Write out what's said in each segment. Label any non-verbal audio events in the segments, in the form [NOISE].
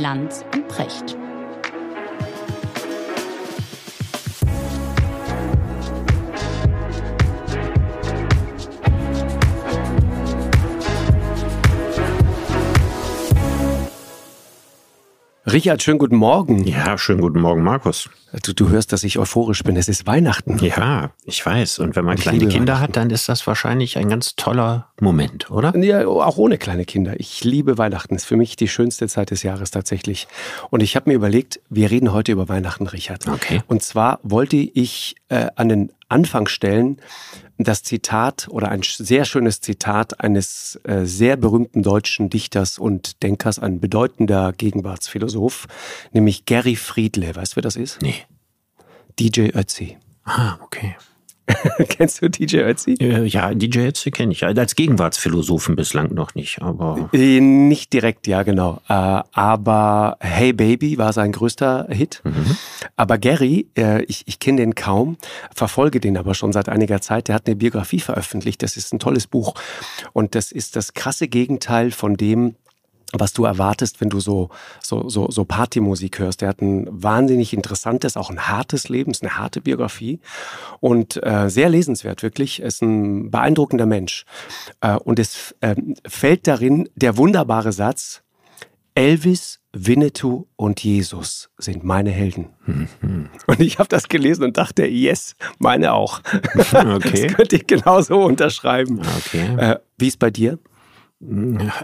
Lanz und Precht. Richard, schönen guten Morgen. Ja, schönen guten Morgen, Markus. Du, du hörst, dass ich euphorisch bin. Es ist Weihnachten. Ja, ich weiß. Und wenn man ich kleine Kinder hat, dann ist das wahrscheinlich ein ganz toller Moment, oder? Ja, auch ohne kleine Kinder. Ich liebe Weihnachten. Es ist für mich die schönste Zeit des Jahres tatsächlich. Und ich habe mir überlegt, wir reden heute über Weihnachten, Richard. Okay. Und zwar wollte ich äh, an den Anfang stellen, das Zitat oder ein sehr schönes Zitat eines äh, sehr berühmten deutschen Dichters und Denkers, ein bedeutender Gegenwartsphilosoph, nämlich Gary Friedle. Weißt du, wer das ist? Nee. DJ Ötzi. Ah, okay. [LAUGHS] Kennst du DJ Ötzi? Äh, ja, DJ Ötzi kenne ich. Als Gegenwartsphilosophen bislang noch nicht, aber. Äh, nicht direkt, ja, genau. Äh, aber Hey Baby war sein größter Hit. Mhm. Aber Gary, ich, ich kenne den kaum, verfolge den aber schon seit einiger Zeit. Der hat eine Biografie veröffentlicht. Das ist ein tolles Buch. Und das ist das krasse Gegenteil von dem, was du erwartest, wenn du so, so, so, so Partymusik hörst. Er hat ein wahnsinnig interessantes, auch ein hartes Leben, ist eine harte Biografie und äh, sehr lesenswert, wirklich. Er ist ein beeindruckender Mensch. Äh, und es äh, fällt darin der wunderbare Satz, Elvis, Winnetou und Jesus sind meine Helden. Mhm. Und ich habe das gelesen und dachte, yes, meine auch. [LAUGHS] Okay. Das könnte ich genauso unterschreiben. Okay. Äh, wie ist bei dir?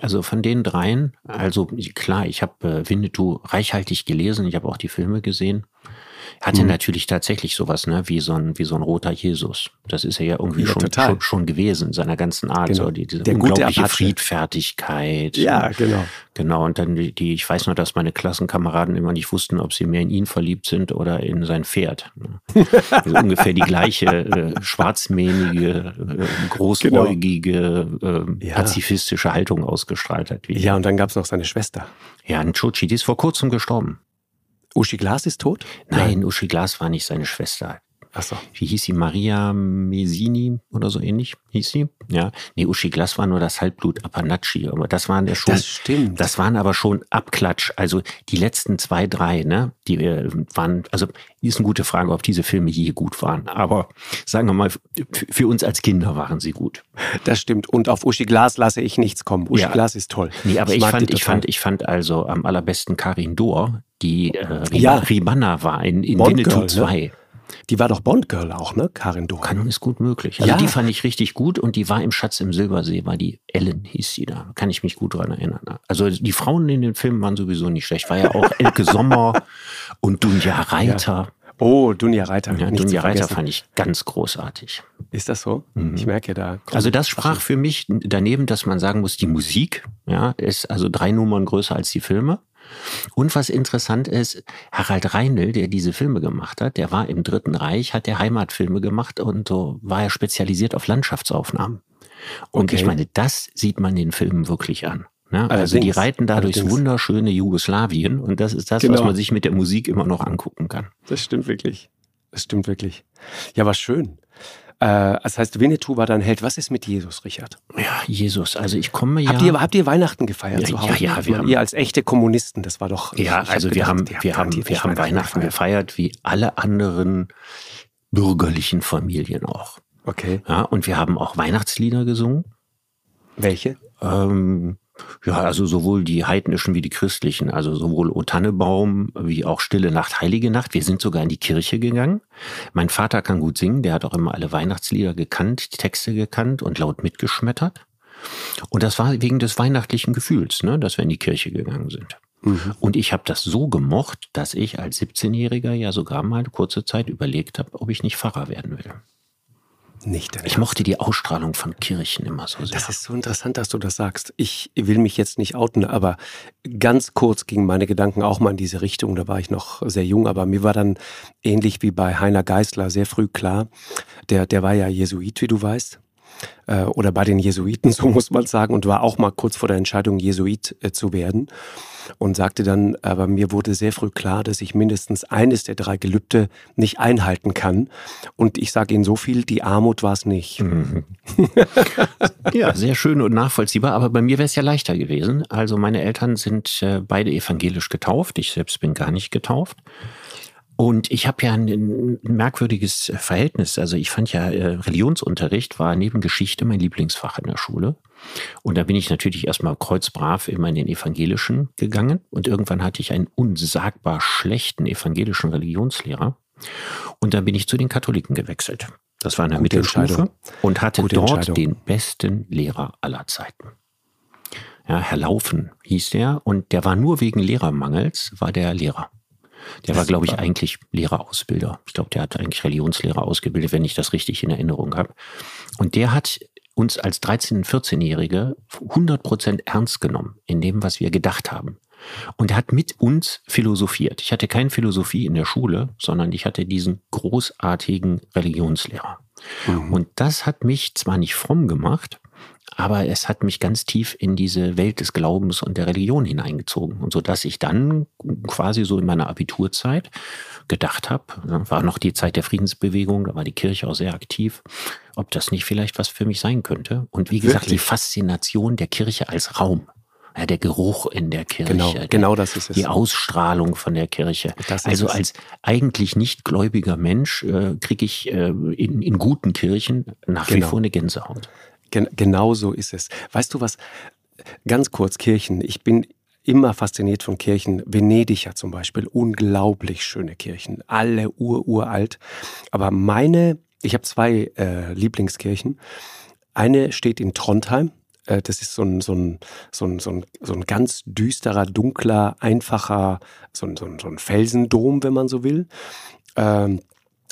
Also von den dreien, also klar, ich habe äh, Winnetou reichhaltig gelesen, ich habe auch die Filme gesehen. Hatte mhm. natürlich tatsächlich sowas, ne, wie so ein, wie so ein roter Jesus. Das ist er ja irgendwie ja, schon, schon, schon, gewesen, seiner ganzen Art. Genau. So, die, diese Der unglaubliche Friedfertigkeit. Ja, genau. Genau. Und dann die, die, ich weiß noch, dass meine Klassenkameraden immer nicht wussten, ob sie mehr in ihn verliebt sind oder in sein Pferd. Also ungefähr die gleiche äh, schwarzmähnige, äh, großäugige, äh, ja. pazifistische Haltung ausgestrahlt hat. Wie ja, und dann gab es noch seine Schwester. Ja, ein Chochi, die ist vor kurzem gestorben. Uschi Glas ist tot? Nein, Uschi Glas war nicht seine Schwester. So. Wie hieß sie? Maria Mesini oder so ähnlich hieß sie? Ja. Nee, Uschi Glas war nur das Halbblut Apanachi, aber das waren ja schon. Das stimmt. Das waren aber schon Abklatsch. Also die letzten zwei, drei, ne, die äh, waren, also ist eine gute Frage, ob diese Filme je gut waren. Aber sagen wir mal, für uns als Kinder waren sie gut. Das stimmt. Und auf Uschi Glas lasse ich nichts kommen. Uschi ja. Glas ist toll. Nee, aber ich, ich fand, ich fand, ich fand also am allerbesten Karin Dohr, die äh, Rib ja. Ribanna war in, in Winnetou 2. Ne? Die war doch Bond-Girl auch, ne? Karin Dohr. Kann, ist gut möglich. Also ja. die fand ich richtig gut und die war im Schatz im Silbersee, war die Ellen, hieß sie da. Kann ich mich gut dran erinnern. Also die Frauen in den Filmen waren sowieso nicht schlecht. War ja auch [LAUGHS] Elke Sommer und Dunja Reiter. Ja. Oh, Dunja Reiter. Ja, Dunja Reiter fand ich ganz großartig. Ist das so? Mhm. Ich merke da. Also das sprach für mich daneben, dass man sagen muss, die Musik, ja, ist also drei Nummern größer als die Filme. Und was interessant ist, Harald Reinl, der diese Filme gemacht hat, der war im Dritten Reich, hat der Heimatfilme gemacht und so war er spezialisiert auf Landschaftsaufnahmen. Und okay. ich meine, das sieht man den Filmen wirklich an. Ne? Also die reiten da durchs wunderschöne Jugoslawien und das ist das, genau. was man sich mit der Musik immer noch angucken kann. Das stimmt wirklich. Das stimmt wirklich. Ja, was schön. Äh, das heißt, Winnetou war dein Held. Was ist mit Jesus, Richard? Ja, Jesus. Also ich komme ja. Habt ihr, habt ihr Weihnachten gefeiert ja, zu Hause? Ja, ja. Wir haben, ihr als echte Kommunisten, das war doch. Ja, also wir, gedacht, haben, wir haben, wir haben Weihnachten gefeiert. gefeiert, wie alle anderen bürgerlichen Familien auch. Okay. Ja, und wir haben auch Weihnachtslieder gesungen. Welche? Ähm, ja, also sowohl die heidnischen wie die christlichen, also sowohl O Tannebaum wie auch Stille Nacht, Heilige Nacht. Wir sind sogar in die Kirche gegangen. Mein Vater kann gut singen, der hat auch immer alle Weihnachtslieder gekannt, die Texte gekannt und laut mitgeschmettert. Und das war wegen des weihnachtlichen Gefühls, ne, dass wir in die Kirche gegangen sind. Mhm. Und ich habe das so gemocht, dass ich als 17-Jähriger ja sogar mal kurze Zeit überlegt habe, ob ich nicht Pfarrer werden will nicht. Ich mochte die Ausstrahlung von Kirchen immer so sehr. Das ist so interessant, dass du das sagst. Ich will mich jetzt nicht outen, aber ganz kurz gingen meine Gedanken auch mal in diese Richtung. Da war ich noch sehr jung, aber mir war dann ähnlich wie bei Heiner Geißler sehr früh klar, der, der war ja Jesuit, wie du weißt. äh, oder bei den Jesuiten, [LAUGHS] so muss man sagen, und war auch mal kurz vor der Entscheidung, Jesuit äh, zu werden. Und sagte dann, aber mir wurde sehr früh klar, dass ich mindestens eines der drei Gelübde nicht einhalten kann. Und ich sage Ihnen so viel, die Armut war es nicht. Mhm. ja, sehr schön und nachvollziehbar, aber bei mir wäre es ja leichter gewesen. Also meine Eltern sind äh, beide evangelisch getauft, ich selbst bin gar nicht getauft. Und ich habe ja ein, merkwürdiges Verhältnis. Also ich fand ja, äh, Religionsunterricht war neben Geschichte mein Lieblingsfach in der Schule. Und da bin ich natürlich erstmal kreuzbrav immer in den evangelischen gegangen. Und irgendwann hatte ich einen unsagbar schlechten evangelischen Religionslehrer. Und dann bin ich zu den Katholiken gewechselt. Das war in der Gute Mittelstufe und hatte Gute dort den besten Lehrer aller Zeiten. Ja, Herr Laufen hieß der und der war nur wegen Lehrermangels, war der Lehrer. Der war, glaube ich, eigentlich Lehrerausbilder. Ich glaube, der hat eigentlich Religionslehrer ausgebildet, wenn ich das richtig in Erinnerung habe. Und der hat uns als 13-, 14-Jährige 100 Prozent ernst genommen in dem, was wir gedacht haben. Und er hat mit uns philosophiert. Ich hatte keine Philosophie in der Schule, sondern ich hatte diesen großartigen Religionslehrer. Mhm. Und das hat mich zwar nicht fromm gemacht, aber es hat mich ganz tief in diese Welt des Glaubens und der Religion hineingezogen. Und so dass ich dann quasi so in meiner Abiturzeit gedacht habe, war noch die Zeit der Friedensbewegung, da war die Kirche auch sehr aktiv, ob das nicht vielleicht was für mich sein könnte. Und wie gesagt, Wirklich? die Faszination der Kirche als Raum. Ja, der Geruch in der Kirche. Genau, der, genau das ist es. Die Ausstrahlung von der Kirche. also als eigentlich nicht gläubiger Mensch äh, kriege ich äh, in, in guten Kirchen nach genau. wie vor eine Gänsehaut. Gen genau so ist es. Weißt du was? Ganz kurz, Kirchen. Ich bin immer fasziniert von Kirchen. Venedig ja zum Beispiel, unglaublich schöne Kirchen, alle ururalt. Aber meine, ich habe zwei äh, Lieblingskirchen. Eine steht in Trondheim. Äh, das ist so ein, so, ein, so, ein, so, ein, so ein ganz düsterer, dunkler, einfacher, so ein, so ein, so ein Felsendom, wenn man so will. Ähm,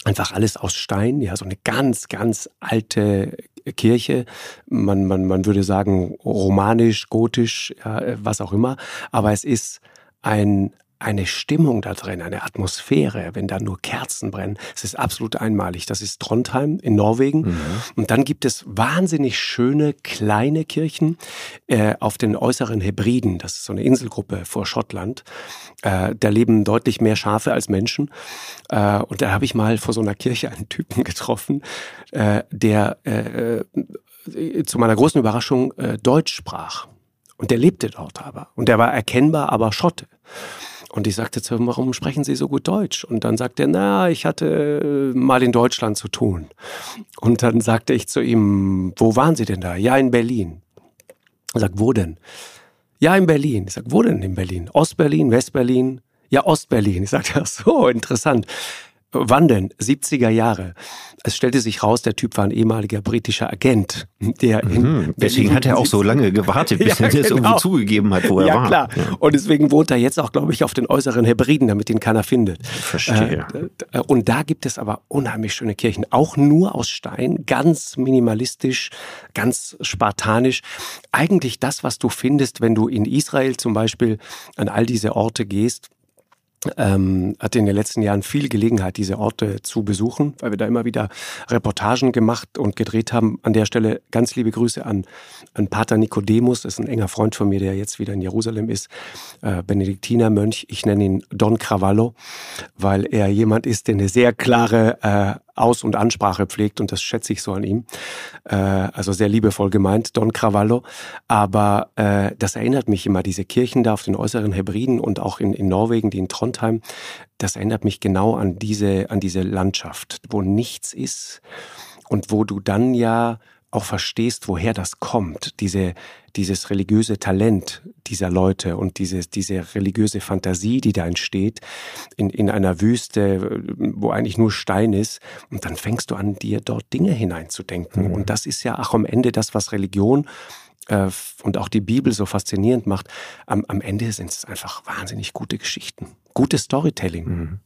einfach alles aus Stein, ja, so eine ganz, ganz alte Kirche. Man, man, man würde sagen romanisch, gotisch, ja, was auch immer. Aber es ist ein, eine Stimmung da drin, eine Atmosphäre, wenn da nur Kerzen brennen. Es ist absolut einmalig. Das ist Trondheim in Norwegen. Mhm. Und dann gibt es wahnsinnig schöne kleine Kirchen äh, auf den äußeren Hebriden. Das ist so eine Inselgruppe vor Schottland. Äh, da leben deutlich mehr Schafe als Menschen. Äh, und da habe ich mal vor so einer Kirche einen Typen [LAUGHS] getroffen, äh, der äh, zu meiner großen Überraschung äh, Deutsch sprach. Und der lebte dort aber. Und der war erkennbar aber Schotte. Und ich sagte zu ihm, warum sprechen Sie so gut Deutsch? Und dann sagte er, na, ich hatte äh, mal in Deutschland zu tun. Und dann sagte ich zu ihm, wo waren Sie denn da? Ja, in Berlin. Er sagt, wo denn? Ja, in Berlin. Ich sage, wo denn in Berlin? Ostberlin, Westberlin? Ja, Ostberlin. Ich sagte, ach so, interessant. Wann denn? 70er Jahre. Es stellte sich raus, der Typ war ein ehemaliger britischer Agent, der mhm, Deswegen hat er auch so lange [LAUGHS] gewartet, bis ja, er das genau. irgendwie zugegeben hat, wo er ja, war. Klar. Ja, klar. Und deswegen wohnt er jetzt auch, glaube ich, auf den äußeren Hebriden, damit ihn keiner findet. Verstehe. Äh, und da gibt es aber unheimlich schöne Kirchen, auch nur aus Stein, ganz minimalistisch, ganz spartanisch. Eigentlich das, was du findest, wenn du in Israel zum Beispiel an all diese Orte gehst, ähm, hatte in den letzten Jahren viel Gelegenheit, diese Orte zu besuchen, weil wir da immer wieder Reportagen gemacht und gedreht haben. An der Stelle ganz liebe Grüße an, an Pater Nicodemus, das ist ein enger Freund von mir, der jetzt wieder in Jerusalem ist, äh, Benediktinermönch. Ich nenne ihn Don Cravallo, weil er jemand ist, der eine sehr klare äh, aus- und Ansprache pflegt und das schätze ich so an ihm. Äh, also sehr liebevoll gemeint, Don Cravallo. Aber äh, das erinnert mich immer, diese Kirchen da auf den äußeren Hebriden und auch in, in Norwegen, die in Trondheim, das erinnert mich genau an diese, an diese Landschaft, wo nichts ist und wo du dann ja auch verstehst, woher das kommt, diese, dieses religiöse Talent dieser Leute und diese, diese religiöse Fantasie, die da entsteht, in, in einer Wüste, wo eigentlich nur Stein ist, und dann fängst du an, dir dort Dinge hineinzudenken. Mhm. Und das ist ja auch am Ende das, was Religion äh, und auch die Bibel so faszinierend macht. Am, am Ende sind es einfach wahnsinnig gute Geschichten, gutes Storytelling. Mhm.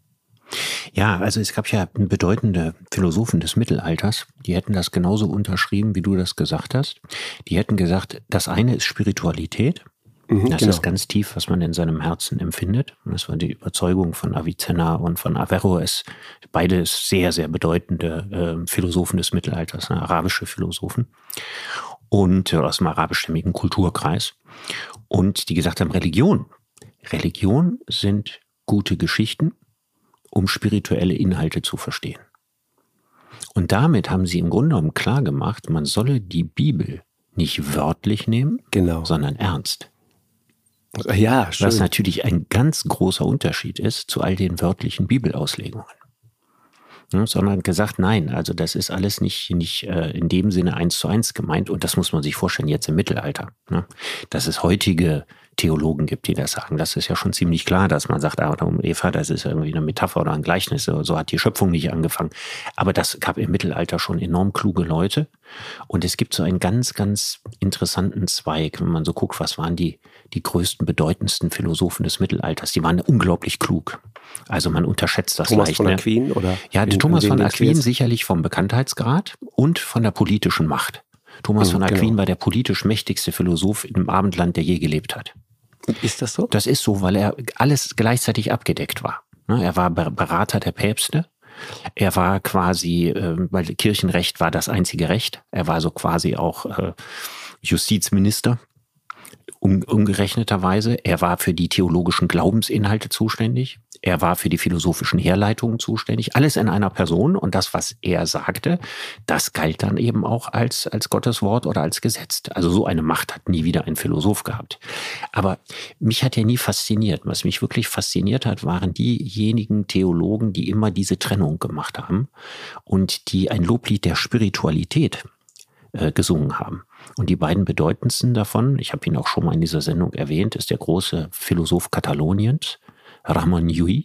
Ja, also es gab ja bedeutende Philosophen des Mittelalters, die hätten das genauso unterschrieben, wie du das gesagt hast. Die hätten gesagt, das eine ist Spiritualität Mhm, das genau. ist ganz tief, was man in seinem Herzen empfindet. Und das war die Überzeugung von Avicenna und von Averroes. Beide sehr, sehr bedeutende äh, Philosophen des Mittelalters, ne, arabische Philosophen. Und äh, aus dem arabischstämmigen Kulturkreis. Und die gesagt haben, Religion. Religion sind gute Geschichten, um spirituelle Inhalte zu verstehen. Und damit haben sie im Grunde genommen klar gemacht, man solle die Bibel nicht wörtlich nehmen, genau. sondern ernst. Ja, schön. Was natürlich ein ganz großer Unterschied ist zu all den wörtlichen Bibelauslegungen. Ja, sondern gesagt, nein, also das ist alles nicht, nicht äh, in dem Sinne eins zu eins gemeint und das muss man sich vorstellen jetzt im Mittelalter. Ne? Dass es heutige Theologen gibt, die das sagen. Das ist ja schon ziemlich klar, dass man sagt, Adam und Eva, das ist irgendwie eine Metapher oder ein Gleichnis. So hat die Schöpfung nicht angefangen. Aber das gab im Mittelalter schon enorm kluge Leute. Und es gibt so einen ganz, ganz interessanten Zweig, wenn man so guckt, was waren die, die größten, bedeutendsten Philosophen des Mittelalters. Die waren unglaublich klug. Also man unterschätzt das Thomas leicht. von ne? Aquin oder? Ja, in, Thomas von Aquin sicherlich vom Bekanntheitsgrad und von der politischen Macht. Thomas von Aquin genau. war der politisch mächtigste Philosoph im Abendland, der je gelebt hat. Ist das so? Das ist so, weil er alles gleichzeitig abgedeckt war. Ne, er war Berater der Päpste. Er war quasi, ähm, weil Kirchenrecht war das einzige Recht. Er war so quasi auch äh, Justizminister umgerechneterweise. Er war für die theologischen Glaubensinhalte zuständig. Er war für die philosophischen Herleitungen zuständig. Alles in einer Person. Und das, was er sagte, das galt dann eben auch als, als Gottes Wort oder als Gesetz. Also so eine Macht hat nie wieder ein Philosoph gehabt. Aber mich hat er nie fasziniert. Was mich wirklich fasziniert hat, waren diejenigen Theologen, die immer diese Trennung gemacht haben und die ein Loblied der Spiritualität äh, gesungen haben. Und die beiden bedeutendsten davon, ich habe ihn auch schon mal in dieser Sendung erwähnt, ist der große Philosoph Kataloniens, Ramon Llull,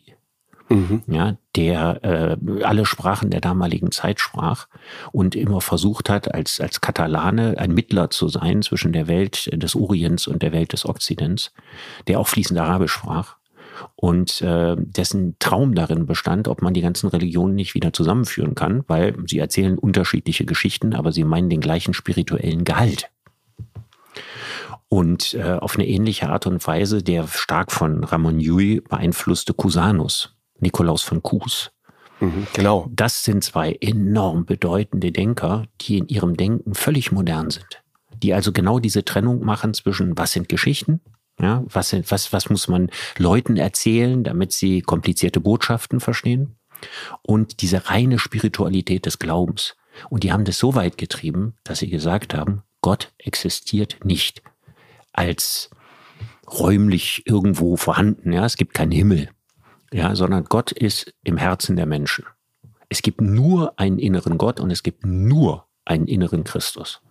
mhm. ja, der äh, alle Sprachen der damaligen Zeit sprach und immer versucht hat, als, als Katalane ein Mittler zu sein zwischen der Welt des Orients und der Welt des Okzidents, der auch fließend Arabisch sprach und äh, dessen Traum darin bestand, ob man die ganzen Religionen nicht wieder zusammenführen kann, weil sie erzählen unterschiedliche Geschichten, aber sie meinen den gleichen spirituellen Gehalt. Und äh, auf eine ähnliche Art und Weise der stark von Ramon Llull beeinflusste Cusanus, Nikolaus von Cus. Mhm, genau. Das sind zwei enorm bedeutende Denker, die in ihrem Denken völlig modern sind. Die also genau diese Trennung machen zwischen was sind Geschichten ja, was, was, was muss man Leuten erzählen, damit sie komplizierte Botschaften verstehen? Und diese reine Spiritualität des Glaubens. Und die haben das so weit getrieben, dass sie gesagt haben, Gott existiert nicht als räumlich irgendwo vorhanden. Ja, es gibt keinen Himmel. Ja, sondern Gott ist im Herzen der Menschen. Es gibt nur einen inneren Gott und es gibt nur einen inneren Christus.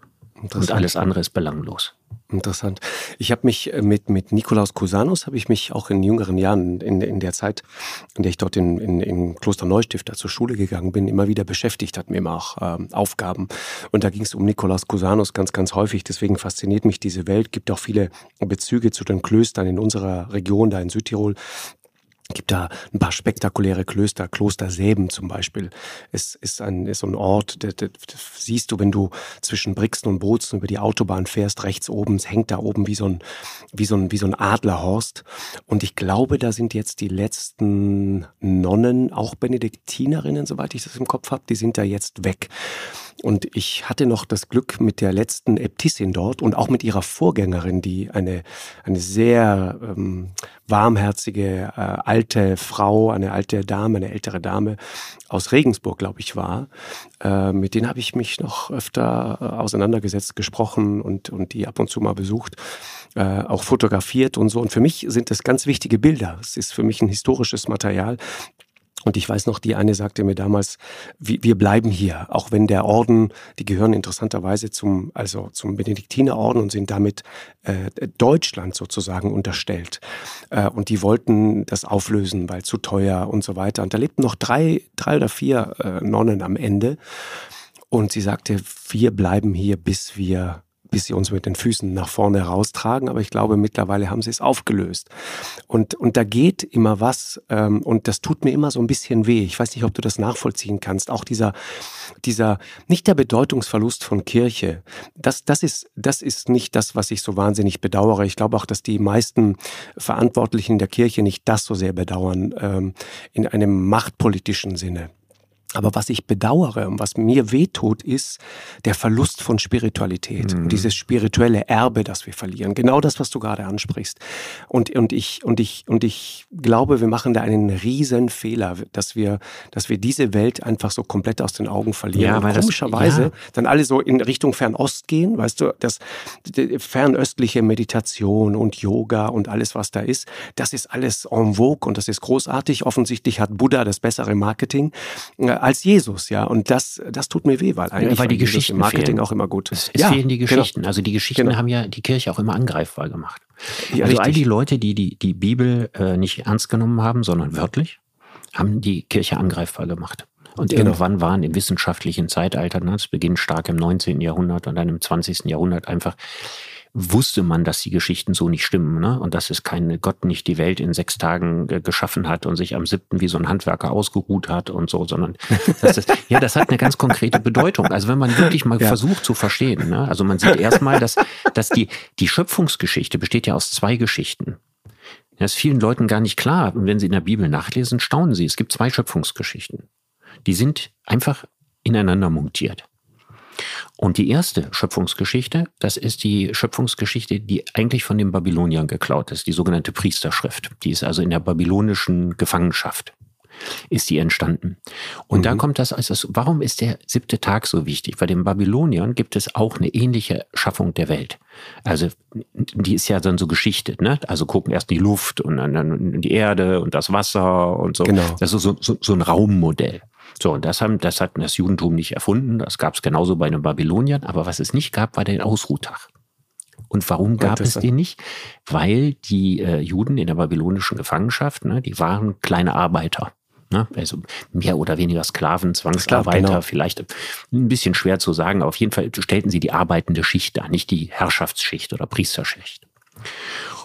Und alles andere ist belanglos. Interessant. Ich habe mich äh, mit, mit Nikolaus Cusanus, habe ich mich auch in jüngeren Jahren, in, in der Zeit, in der ich dort in, in, im Kloster Neustifter zur Schule gegangen bin, immer wieder beschäftigt, hatten wir immer auch ähm, Aufgaben. Und da ging es um Nikolaus Cusanus ganz, ganz häufig. Deswegen fasziniert mich diese Welt. Gibt auch viele Bezüge zu den Klöstern in unserer Region, da in Südtirol gibt da ein paar spektakuläre Klöster, Kloster Säben zum Beispiel. Es ist ein, ist so ein Ort, das, das, das siehst du, wenn du zwischen Brixen und Bozen über die Autobahn fährst, rechts oben, es hängt da oben wie so ein, wie so ein, wie so ein Adlerhorst. Und ich glaube, da sind jetzt die letzten Nonnen, auch Benediktinerinnen, soweit ich das im Kopf habe, die sind da jetzt weg. Und ich hatte noch das Glück mit der letzten Äbtissin dort und auch mit ihrer Vorgängerin, die eine, eine sehr ähm, warmherzige äh, alte Frau, eine alte Dame, eine ältere Dame aus Regensburg, glaube ich, war. Äh, mit denen habe ich mich noch öfter äh, auseinandergesetzt, gesprochen und, und die ab und zu mal besucht. Äh, auch fotografiert und so. Und für mich sind das ganz wichtige Bilder. Es ist für mich ein historisches Material, und ich weiß noch, die eine sagte mir damals, wir bleiben hier, auch wenn der Orden, die gehören interessanterweise zum, also zum Benediktinerorden und sind damit äh, Deutschland sozusagen unterstellt. Äh, und die wollten das auflösen, weil zu teuer und so weiter. Und da lebten noch drei, drei oder vier äh, Nonnen am Ende. Und sie sagte, wir bleiben hier, bis wir bis sie uns mit den Füßen nach vorne raustragen. Aber ich glaube, mittlerweile haben sie es aufgelöst. Und, und da geht immer was ähm, und das tut mir immer so ein bisschen weh. Ich weiß nicht, ob du das nachvollziehen kannst. Auch dieser, dieser, nicht der Bedeutungsverlust von Kirche, das, das, ist, das ist nicht das, was ich so wahnsinnig bedauere. Ich glaube auch, dass die meisten Verantwortlichen der Kirche nicht das so sehr bedauern ähm, in einem machtpolitischen Sinne. Aber was ich bedauere und was mir wehtut, ist der Verlust von Spiritualität. Mhm. Dieses spirituelle Erbe, das wir verlieren. Genau das, was du gerade ansprichst. Und, und, ich, und, ich, und ich glaube, wir machen da einen riesen Fehler, dass wir, dass wir diese Welt einfach so komplett aus den Augen verlieren. Ja, und komischerweise ja. dann alle so in Richtung Fernost gehen, weißt du, das fernöstliche Meditation und Yoga und alles, was da ist, das ist alles en vogue und das ist großartig. Offensichtlich hat Buddha das bessere Marketing als Jesus, ja. Und das, das tut mir weh, weil eigentlich ja, weil die Geschichten Marketing fehlen. auch immer gut. Es, es ja, fehlen die genau. Geschichten. Genau. Also die Geschichten genau. haben ja die Kirche auch immer angreifbar gemacht. Ja, also richtig. all die Leute, die die, die Bibel äh, nicht ernst genommen haben, sondern wörtlich, haben die Kirche angreifbar gemacht. Und genau. irgendwann waren im wissenschaftlichen Zeitalter, ne, das beginnt stark im 19. Jahrhundert und dann im 20. Jahrhundert einfach wusste man, dass die Geschichten so nicht stimmen, ne? Und dass es kein Gott nicht die Welt in sechs Tagen äh, geschaffen hat und sich am siebten wie so ein Handwerker ausgeruht hat und so, sondern [LAUGHS] das ist, ja, das hat eine ganz konkrete Bedeutung. Also wenn man wirklich mal ja. versucht zu verstehen, ne? also man sieht erstmal, dass, dass die, die Schöpfungsgeschichte besteht ja aus zwei Geschichten. Das ist vielen Leuten gar nicht klar. Und wenn sie in der Bibel nachlesen, staunen sie. Es gibt zwei Schöpfungsgeschichten. Die sind einfach ineinander montiert. Und die erste Schöpfungsgeschichte, das ist die Schöpfungsgeschichte, die eigentlich von den Babyloniern geklaut ist, die sogenannte Priesterschrift. Die ist also in der babylonischen Gefangenschaft ist die entstanden. Und mhm. da kommt das als das, warum ist der siebte Tag so wichtig? Bei den Babyloniern gibt es auch eine ähnliche Schaffung der Welt. Also, die ist ja dann so geschichtet, ne? Also gucken erst die Luft und dann die Erde und das Wasser und so. Genau. Das ist so, so, so ein Raummodell. So, und das, haben, das hat das Judentum nicht erfunden. Das gab es genauso bei den Babyloniern. Aber was es nicht gab, war der Ausruhtag. Und warum gab es den nicht? Weil die äh, Juden in der babylonischen Gefangenschaft, ne, die waren kleine Arbeiter. Ne? Also mehr oder weniger Sklaven, Zwangsarbeiter, genau. vielleicht ein bisschen schwer zu sagen. Auf jeden Fall stellten sie die arbeitende Schicht dar, nicht die Herrschaftsschicht oder Priesterschicht.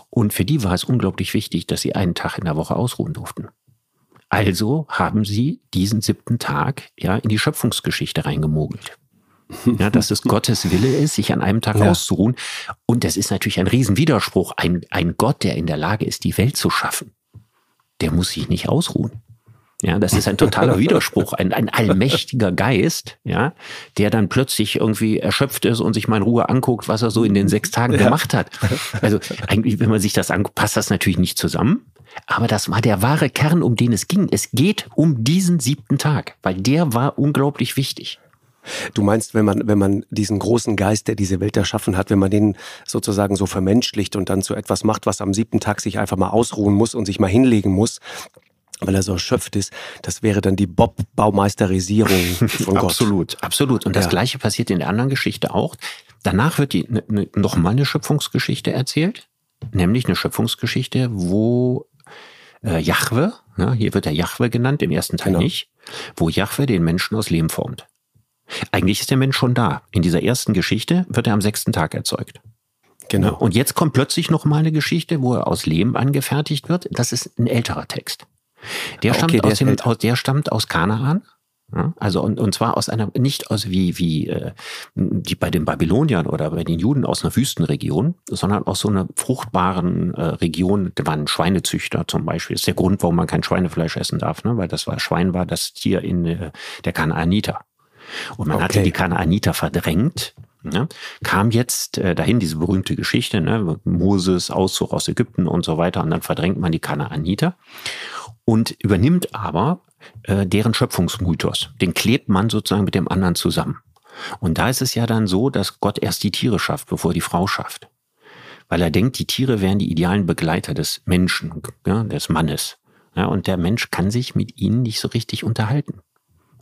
Und für die war es unglaublich wichtig, dass sie einen Tag in der Woche ausruhen durften. Also haben sie diesen siebten Tag ja in die Schöpfungsgeschichte reingemogelt. Ja, dass es [LAUGHS] Gottes Wille ist, sich an einem Tag ja. auszuruhen. Und das ist natürlich ein Riesenwiderspruch. Ein, ein Gott, der in der Lage ist, die Welt zu schaffen, der muss sich nicht ausruhen. Ja, das ist ein totaler [LAUGHS] Widerspruch. Ein, ein allmächtiger Geist, ja, der dann plötzlich irgendwie erschöpft ist und sich mal in Ruhe anguckt, was er so in den sechs Tagen ja. gemacht hat. Also eigentlich, wenn man sich das anguckt, passt das natürlich nicht zusammen. Aber das war der wahre Kern, um den es ging. Es geht um diesen siebten Tag, weil der war unglaublich wichtig. Du meinst, wenn man, wenn man diesen großen Geist, der diese Welt erschaffen hat, wenn man den sozusagen so vermenschlicht und dann zu etwas macht, was am siebten Tag sich einfach mal ausruhen muss und sich mal hinlegen muss, weil er so erschöpft ist, das wäre dann die Bob-Baumeisterisierung [LAUGHS] von Gott. Absolut, absolut. Und das ja. Gleiche passiert in der anderen Geschichte auch. Danach wird die ne, ne, nochmal eine Schöpfungsgeschichte erzählt, nämlich eine Schöpfungsgeschichte, wo äh, Jahwe, ne, hier wird er Jahwe genannt, im ersten Teil genau. nicht, wo Jahwe den Menschen aus Lehm formt. Eigentlich ist der Mensch schon da. In dieser ersten Geschichte wird er am sechsten Tag erzeugt. Genau. Und jetzt kommt plötzlich noch mal eine Geschichte, wo er aus Lehm angefertigt wird. Das ist ein älterer Text. Der, okay, stammt, der, aus dem, aus, der stammt aus Kanaan. Also und, und zwar aus einer nicht aus wie wie äh, die bei den Babyloniern oder bei den Juden aus einer Wüstenregion, sondern aus so einer fruchtbaren äh, Region. Da waren Schweinezüchter zum Beispiel. Das ist der Grund, warum man kein Schweinefleisch essen darf, ne? weil das war Schwein war das Tier in äh, der Kanaaniter. Und man okay. hatte die Kanaaniter verdrängt Ne? Kam jetzt äh, dahin diese berühmte Geschichte, ne? Moses, Auszug aus Ägypten und so weiter, und dann verdrängt man die Kanaaniter und übernimmt aber äh, deren Schöpfungsmythos. Den klebt man sozusagen mit dem anderen zusammen. Und da ist es ja dann so, dass Gott erst die Tiere schafft, bevor die Frau schafft. Weil er denkt, die Tiere wären die idealen Begleiter des Menschen, ja, des Mannes. Ja, und der Mensch kann sich mit ihnen nicht so richtig unterhalten.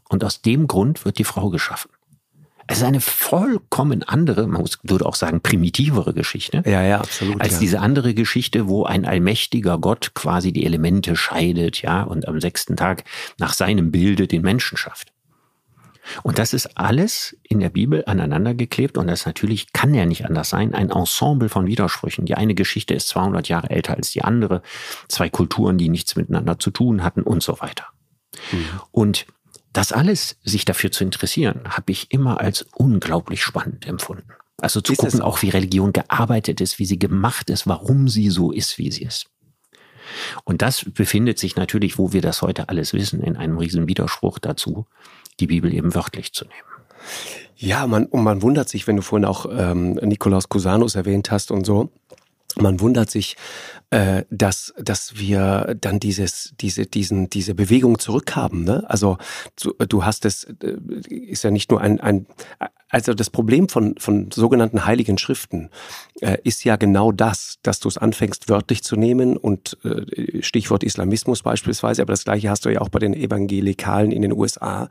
Und aus dem Grund wird die Frau geschaffen. Es ist eine vollkommen andere, man muss, würde auch sagen, primitivere Geschichte. Ja, ja, absolut. Als ja. diese andere Geschichte, wo ein allmächtiger Gott quasi die Elemente scheidet, ja, und am sechsten Tag nach seinem Bilde den Menschen schafft. Und das ist alles in der Bibel aneinandergeklebt und das natürlich kann ja nicht anders sein. Ein Ensemble von Widersprüchen. Die eine Geschichte ist 200 Jahre älter als die andere. Zwei Kulturen, die nichts miteinander zu tun hatten und so weiter. Mhm. Und das alles, sich dafür zu interessieren, habe ich immer als unglaublich spannend empfunden. Also zu ist gucken auch, wie Religion gearbeitet ist, wie sie gemacht ist, warum sie so ist, wie sie ist. Und das befindet sich natürlich, wo wir das heute alles wissen, in einem riesen Widerspruch dazu, die Bibel eben wörtlich zu nehmen. Ja, man, und man wundert sich, wenn du vorhin auch ähm, Nikolaus Cusanus erwähnt hast und so. Man wundert sich, äh, dass, dass wir dann dieses, diese, diesen, diese Bewegung zurückhaben. Ne? Also du, du hast es, äh, ist ja nicht nur ein, ein also das Problem von, von sogenannten heiligen Schriften äh, ist ja genau das, dass du es anfängst wörtlich zu nehmen und äh, Stichwort Islamismus beispielsweise, aber das gleiche hast du ja auch bei den Evangelikalen in den USA,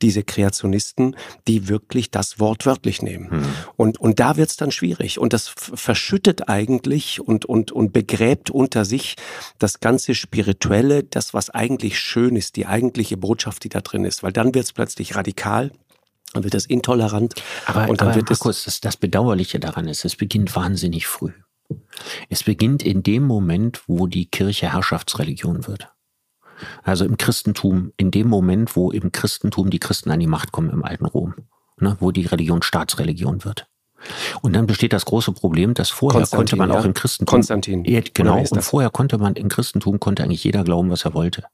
diese Kreationisten, die wirklich das Wort wörtlich nehmen. Hm. Und, und da wird's dann schwierig und das verschüttet eigentlich und, und, und begräbt unter sich das ganze Spirituelle, das, was eigentlich schön ist, die eigentliche Botschaft, die da drin ist, weil dann wird's plötzlich radikal dann wird es intolerant. Aber, und dann aber wird Markus, das, das Bedauerliche daran ist, es beginnt wahnsinnig früh. Es beginnt in dem Moment, wo die Kirche Herrschaftsreligion wird. Also im Christentum, in dem Moment, wo im Christentum die Christen an die Macht kommen im alten Rom, ne, wo die Religion Staatsreligion wird. Und dann besteht das große Problem, dass vorher konnte man ja. auch im Christentum. Konstantin. Genau. Und vorher konnte man im Christentum konnte eigentlich jeder glauben, was er wollte.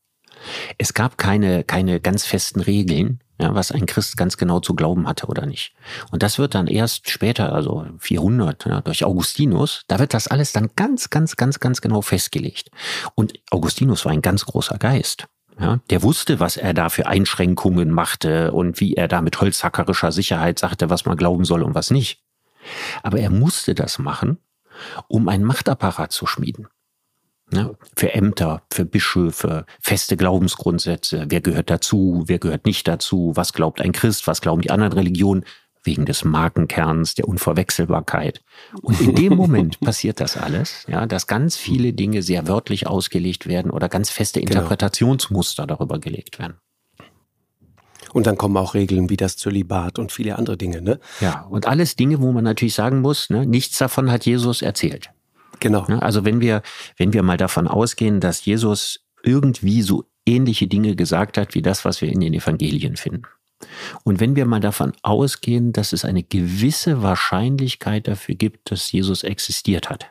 Es gab keine, keine ganz festen Regeln, ja, was ein Christ ganz genau zu glauben hatte oder nicht. Und das wird dann erst später, also 400, ja, durch Augustinus, da wird das alles dann ganz, ganz, ganz, ganz genau festgelegt. Und Augustinus war ein ganz großer Geist. Ja, der wusste, was er da für Einschränkungen machte und wie er da mit holzhackerischer Sicherheit sagte, was man glauben soll und was nicht. Aber er musste das machen, um einen Machtapparat zu schmieden. Ne? Für Ämter, für Bischöfe, feste Glaubensgrundsätze. Wer gehört dazu? Wer gehört nicht dazu? Was glaubt ein Christ? Was glauben die anderen Religionen? Wegen des Markenkerns, der Unverwechselbarkeit. Und in dem Moment [LAUGHS] passiert das alles, ja, dass ganz viele Dinge sehr wörtlich ausgelegt werden oder ganz feste genau. Interpretationsmuster genau. darüber gelegt werden. Und dann kommen auch Regeln wie das Zölibat und viele andere Dinge, ne? Ja, und alles Dinge, wo man natürlich sagen muss, ne, nichts davon hat Jesus erzählt. Genau. Ne? Also wenn wir, wenn wir mal davon ausgehen, dass Jesus irgendwie so ähnliche Dinge gesagt hat wie das, was wir in den Evangelien finden. Und wenn wir mal davon ausgehen, dass es eine gewisse Wahrscheinlichkeit dafür gibt, dass Jesus existiert hat.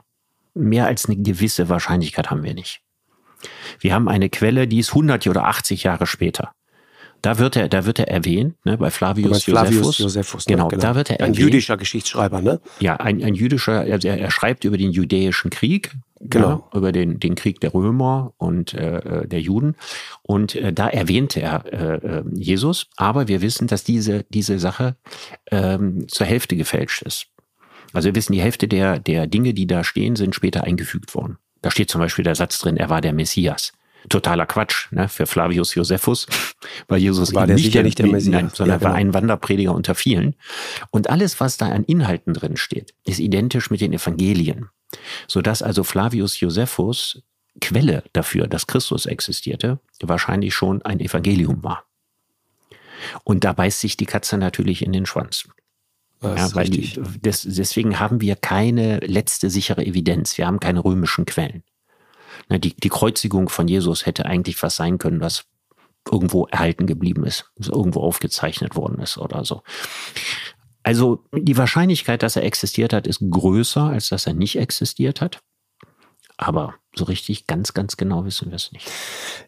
Mehr als eine gewisse Wahrscheinlichkeit haben wir nicht. Wir haben eine Quelle, die ist 100 oder 80 Jahre später. Da wird er, da wird er erwähnt, ne, bei Flavius, Flavius Josephus. Josephus ne? genau, genau, da wird er ein erwähnt. jüdischer Geschichtsschreiber, ne? Ja, ein, ein jüdischer, er, er schreibt über den judäischen Krieg, genau, ja, über den, den Krieg der Römer und äh, äh, der Juden. Und äh, da erwähnte er äh, äh, Jesus, aber wir wissen, dass diese, diese Sache ähm, zur Hälfte gefälscht ist. Also wir wissen, die Hälfte der, der Dinge, die da stehen, sind später eingefügt worden. Da steht zum Beispiel der Satz drin, er war der Messias totaler Quatsch ne, für Flavius Josephus, weil Jesus war der nicht, sicher nicht der Messias, nein, sondern ja, genau. war ein Wanderprediger unter vielen. Und alles, was da an Inhalten drin steht, ist identisch mit den Evangelien, sodass also Flavius Josephus Quelle dafür, dass Christus existierte, wahrscheinlich schon ein Evangelium war. Und da beißt sich die Katze natürlich in den Schwanz. Ja, weil die, des, deswegen haben wir keine letzte sichere Evidenz. Wir haben keine römischen Quellen. Na, die, die Kreuzigung von Jesus hätte eigentlich was sein können, was irgendwo erhalten geblieben ist, was irgendwo aufgezeichnet worden ist oder so. Also die Wahrscheinlichkeit, dass er existiert hat, ist größer, als dass er nicht existiert hat. Aber so richtig ganz, ganz genau wissen wir es nicht.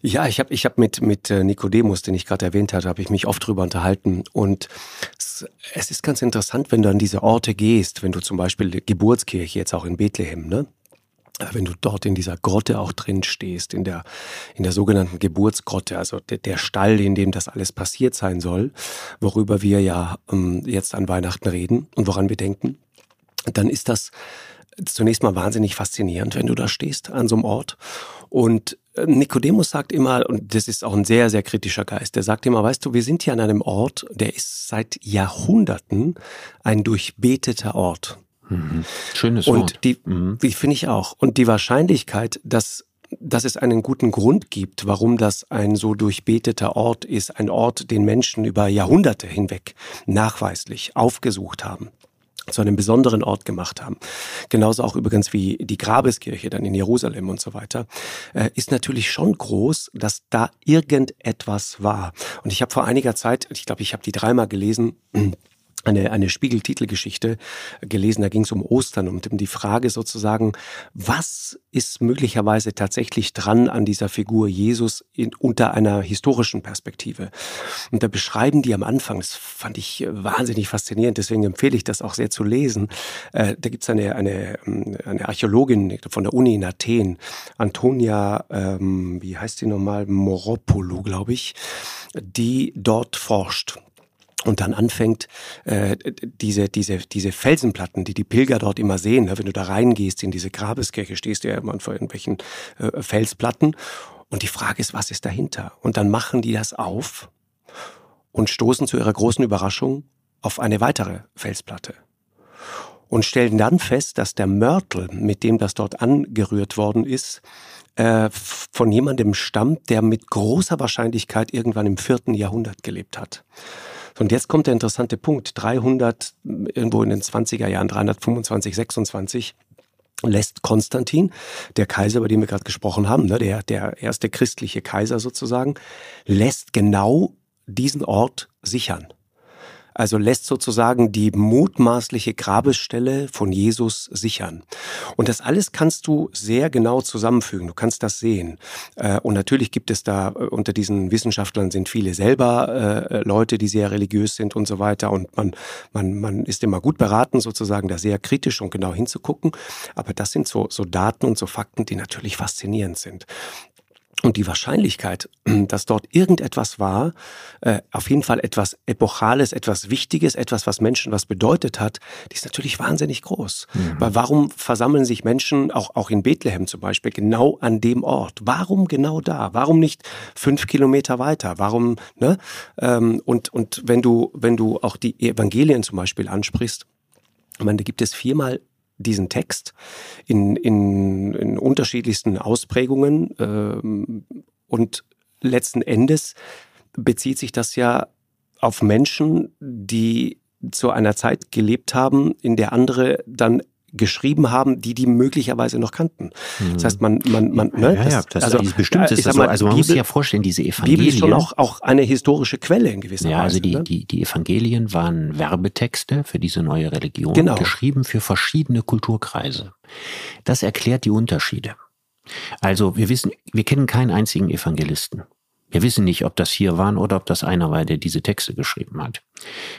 Ja, ich habe ich hab mit, mit äh, Nikodemus, den ich gerade erwähnt hatte, habe ich mich oft drüber unterhalten. Und es, es, ist ganz interessant, wenn du an diese Orte gehst, wenn du zum Beispiel Geburtskirche jetzt auch in Bethlehem, ne? Wenn du dort in dieser Grotte auch drin stehst, in der, in der sogenannten Geburtsgrotte, also der, der Stall, in dem das alles passiert sein soll, worüber wir ja ähm, jetzt an Weihnachten reden und woran wir denken, dann ist das zunächst mal wahnsinnig faszinierend, wenn du da stehst an so einem Ort. Und äh, Nikodemus sagt immer, und das ist auch ein sehr, sehr kritischer Geist, der sagt immer, weißt du, wir sind hier an einem Ort, der ist seit Jahrhunderten ein durchbeteter Ort. Mhm. Schönes und Wort. Die, mhm. die finde ich auch. Und die Wahrscheinlichkeit, dass dass es einen guten Grund gibt, warum das ein so durchbeteter Ort ist, ein Ort, den Menschen über Jahrhunderte hinweg nachweislich aufgesucht haben zu einem besonderen Ort gemacht haben. Genauso auch übrigens wie die Grabeskirche dann in Jerusalem und so weiter, äh, ist natürlich schon groß, dass da irgendetwas war. Und ich habe vor einiger Zeit, ich glaube, ich habe die dreimal gelesen, eine, eine Spiegeltitelgeschichte gelesen, da ging es um Ostern und um die Frage sozusagen, was ist möglicherweise tatsächlich dran an dieser Figur Jesus in, unter einer historischen Perspektive? Und da beschreiben die am Anfang, das fand ich wahnsinnig faszinierend, deswegen empfehle ich das auch sehr zu lesen. Äh, da gibt es eine, eine, eine Archäologin von der Uni in Athen, Antonia, ähm, wie heißt sie nochmal, Moropoulou, glaube ich, die dort forscht und dann anfängt, äh, diese, diese, diese Felsenplatten, die die Pilger dort immer sehen, ne, wenn du da reingehst in diese Grabeskirche, stehst du ja immer vor irgendwelchen äh, Felsplatten. Und die Frage ist, was ist dahinter? Und dann machen die das auf und stoßen zu ihrer großen Überraschung auf eine weitere Felsplatte. Und stellen dann fest, dass der Mörtel, mit dem das dort angerührt worden ist, äh, von jemandem stammt, der mit großer Wahrscheinlichkeit irgendwann im vierten Jahrhundert gelebt hat. Und jetzt kommt der interessante Punkt. 300, irgendwo in den 20er Jahren, 325, 26, lässt Konstantin, der Kaiser, über den wir gerade gesprochen haben, ne, der, der erste christliche Kaiser sozusagen, lässt genau diesen Ort sichern also lässt sozusagen die mutmaßliche Grabesstelle von Jesus sichern. Und das alles kannst du sehr genau zusammenfügen. Du kannst das sehen. Äh, und natürlich gibt es da äh, unter diesen Wissenschaftlern sind viele selber äh, Leute, die sehr religiös sind und so weiter. Und man, man, man ist immer gut beraten, sozusagen da sehr kritisch und genau hinzugucken. Aber das sind so, so Daten und so Fakten, die natürlich faszinierend sind. Und die Wahrscheinlichkeit, [CLEARS THROAT] dass dort irgendetwas war, äh, auf jeden Fall etwas Epochales, etwas Wichtiges, etwas, was Menschen was bedeutet hat, die ist natürlich wahnsinnig groß. Mhm. Weil warum versammeln sich Menschen, auch, auch in Bethlehem zum Beispiel, genau an dem Ort? Warum genau da? Warum nicht fünf Kilometer weiter? Warum, ne? Ähm, und, und wenn du, wenn du auch die Evangelien zum Beispiel ansprichst, ich meine, da gibt es viermal diesen Text in, in, in unterschiedlichsten Ausprägungen ähm, und letzten Endes bezieht sich das ja auf Menschen, die zu einer Zeit gelebt haben, in der andere dann geschrieben haben, die die möglicherweise noch kannten. Mhm. Das heißt, man, man, man, ne, ja, ja, das, also bestimmt ist das so. Also man Bibel, muss sich ja vorstellen, diese Evangelien. Bibel ist schon auch, auch eine historische Quelle in gewisser ja, Weise. Ja, also die, ne? die, die Evangelien waren Werbetexte für diese neue Religion, genau. geschrieben für verschiedene Kulturkreise. Das erklärt die Unterschiede. Also wir wissen, wir kennen keinen einzigen Evangelisten. Wir wissen nicht, ob das hier waren oder ob das einer war, der diese Texte geschrieben hat.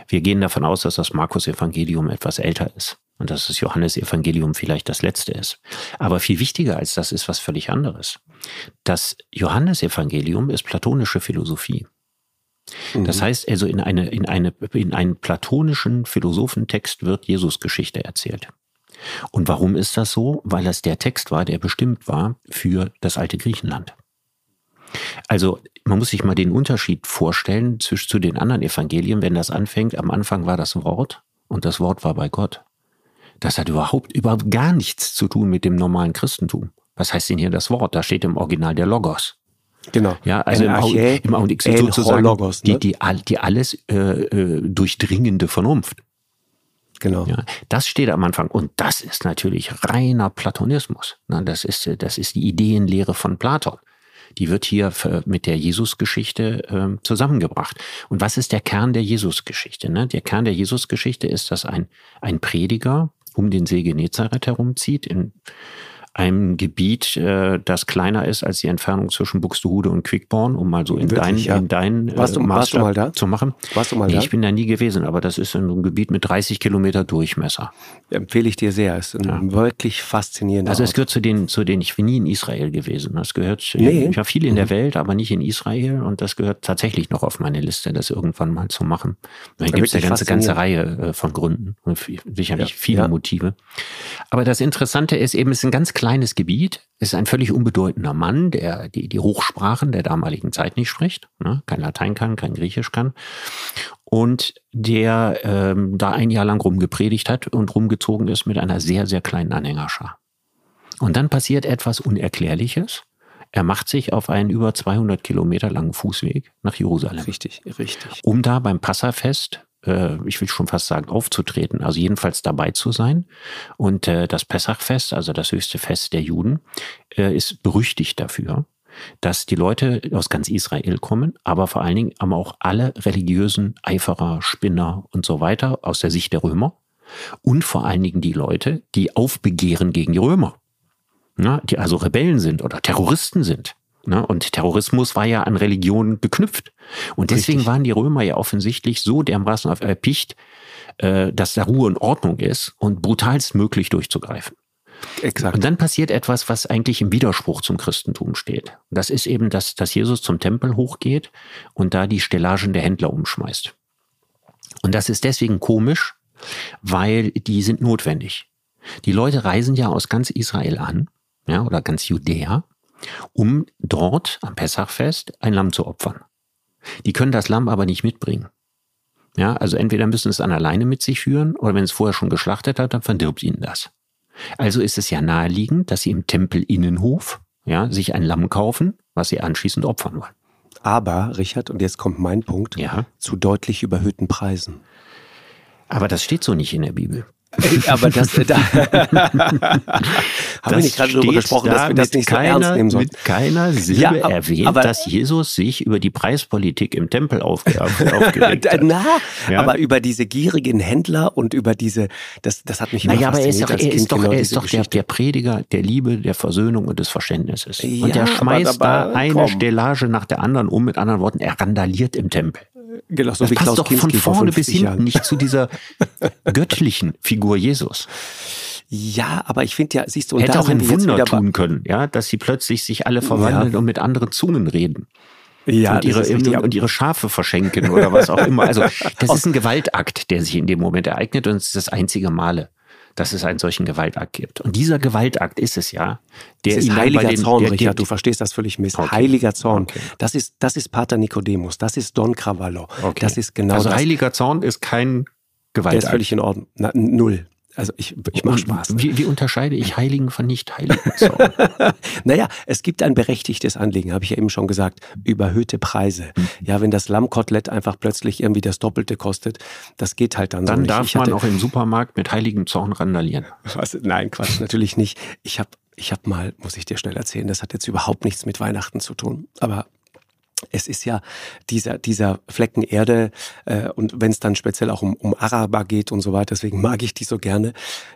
Wir gehen davon aus, dass das Markus Evangelium etwas älter ist und dass das Johannesevangelium vielleicht das letzte ist. Aber viel wichtiger als das ist was völlig anderes. Das Johannesevangelium ist platonische Philosophie. Mhm. Das heißt also, in, eine, in, eine, in einen platonischen Philosophentext wird Jesus-Geschichte erzählt. Und warum ist das so? Weil das der Text war, der bestimmt war für das alte Griechenland. Also man muss sich mal den Unterschied vorstellen zwischen zu den anderen Evangelien, wenn das anfängt. Am Anfang war das Wort und das Wort war bei Gott. Das hat überhaupt, überhaupt gar nichts zu tun mit dem normalen Christentum. Was heißt denn hier das Wort? Da steht im Original der Logos. Genau. Ja, also im, Archä, im Augenblick sozusagen Logos, ne? die, die, die alles äh, äh, durchdringende Vernunft. Genau. Ja, das steht am Anfang. Und das ist natürlich reiner Platonismus. Das ist, das ist die Ideenlehre von Platon. Die wird hier mit der Jesusgeschichte äh, zusammengebracht. Und was ist der Kern der Jesusgeschichte? Ne? Der Kern der Jesusgeschichte ist, dass ein, ein Prediger um den See Genezareth herumzieht, in einem Gebiet, äh, das kleiner ist als die Entfernung zwischen Buxtehude und Quickborn, um mal so in deinen ja. in dein, äh, warst du, warst du mal da? zu machen. Warst du mal da? Ich bin da nie gewesen, aber das ist in so einem Gebiet mit 30 Kilometer Durchmesser. Empfehle ich dir sehr. Es ist ja. wirklich faszinierend. Also es gehört zu den, zu denen ich bin nie in Israel gewesen. Das gehört, nee. ich war viel in der mhm. Welt, aber nicht in Israel und das gehört tatsächlich noch auf meine Liste, das irgendwann mal zu machen. Da gibt es eine ganze, ganze Reihe äh, von Gründen und sicherlich ja. viele Motive. Aber das Interessante ist eben, es ist ein ganz kleines Gebiet, ist ein völlig unbedeutender Mann, der die, die Hochsprachen der damaligen Zeit nicht spricht, ne? kein Latein kann, kein Griechisch kann. Und der ähm, da ein Jahr lang rumgepredigt hat und rumgezogen ist mit einer sehr, sehr kleinen Anhängerschar. Und dann passiert etwas Unerklärliches. Er macht sich auf einen über 200 Kilometer langen Fußweg nach Jerusalem. Richtig, richtig. Um da beim Passafest äh, ich will schon fast sagen, aufzutreten, also jedenfalls dabei zu sein. Und äh, das Pessachfest, also das höchste Fest der Juden, äh, ist berüchtigt dafür, dass die Leute aus ganz Israel kommen, aber vor allen Dingen aber auch alle religiösen Eiferer, Spinner und so weiter aus der Sicht der Römer und vor allen Dingen die Leute, die aufbegehren gegen die Römer, die also Rebellen sind oder Terroristen sind. Ne? Und Terrorismus war ja an Religion geknüpft. Und deswegen Richtig. waren die Römer ja offensichtlich so dermaßen auf erpicht, äh, dass da Ruhe und Ordnung ist und brutalstmöglich durchzugreifen. Exakt. Und dann passiert etwas, was eigentlich im Widerspruch zum Christentum steht. Das ist eben, dass, dass Jesus zum Tempel hochgeht und da die Stellagen der Händler umschmeißt. Und das ist deswegen komisch, weil die sind notwendig. Die Leute reisen ja aus ganz Israel an, ja, oder ganz Judäa, um dort am Pessachfest ein Lamm zu opfern. Die können das Lamm aber nicht mitbringen. Ja, also entweder müssen es an alleine mit sich führen oder wenn es vorher schon geschlachtet hat, dann verdirbt ihnen das. Also ist es ja naheliegend, dass sie im Tempelinnenhof ja, sich ein Lamm kaufen, was sie anschließend opfern wollen. Aber, Richard, und jetzt kommt mein Punkt, ja. zu deutlich überhöhten Preisen. Aber das steht so nicht in der Bibel. Aber das, da [LAUGHS] haben wir nicht gerade darüber gesprochen, da dass wir das nicht keiner, so ernst nehmen sollen. Mit keiner Silbe ja, erwähnt, aber, dass Jesus sich über die Preispolitik im Tempel aufge [LAUGHS] aufgeregt hat. Na, ja. aber über diese gierigen Händler und über diese, das, das hat mich immer naja, aber er ist doch, er ist doch, genau er ist doch der, der, Prediger der Liebe, der Versöhnung und des Verständnisses. Ja, und er schmeißt aber, aber, da eine komm. Stellage nach der anderen um. Mit anderen Worten, er randaliert im Tempel. Genau, so das wie passt Klaus doch Kinski von vorne bis hinten Jahren. nicht zu dieser [LAUGHS] göttlichen Figur Jesus. Ja, aber ich finde ja, siehst du, und hätte auch ein Wunder tun können, ja, dass sie plötzlich sich alle verwandeln ja. und mit anderen Zungen reden. Ja, und ihre, und, und ihre Schafe verschenken oder was auch immer. Also [LAUGHS] das ist ein Gewaltakt, der sich in dem Moment ereignet und es ist das einzige Male dass es einen solchen Gewaltakt gibt. Und dieser Gewaltakt ist es ja, der das ist heiliger den, Zorn, der, Richard, du verstehst das völlig miss. Okay. Heiliger Zorn. Okay. Das ist das ist Pater Nicodemus, das ist Don Cravallo. Okay. Das ist genau also das. heiliger Zorn ist kein Gewaltakt. Der ist völlig in Ordnung. Na, null. Also ich, ich mache Spaß. Wie, wie, unterscheide ich Heiligen von Nicht-Heiligen? Zorn? [LAUGHS] naja, es gibt ein berechtigtes Anliegen, habe ich ja eben schon gesagt. Überhöhte Preise. Hm. Ja, wenn das Lammkotelett einfach plötzlich irgendwie das Doppelte kostet, das geht halt dann, dann so nicht. Dann darf man auch im Supermarkt mit heiligem Zorn randalieren. Was? Nein, Quatsch, natürlich nicht. Ich habe ich hab mal, muss ich dir schnell erzählen, das hat jetzt überhaupt nichts mit Weihnachten zu tun. Aber es ist ja dieser, dieser Flecken Erde äh, und wenn es dann speziell auch um, um Araber geht und so weiter, deswegen mag ich die so gerne,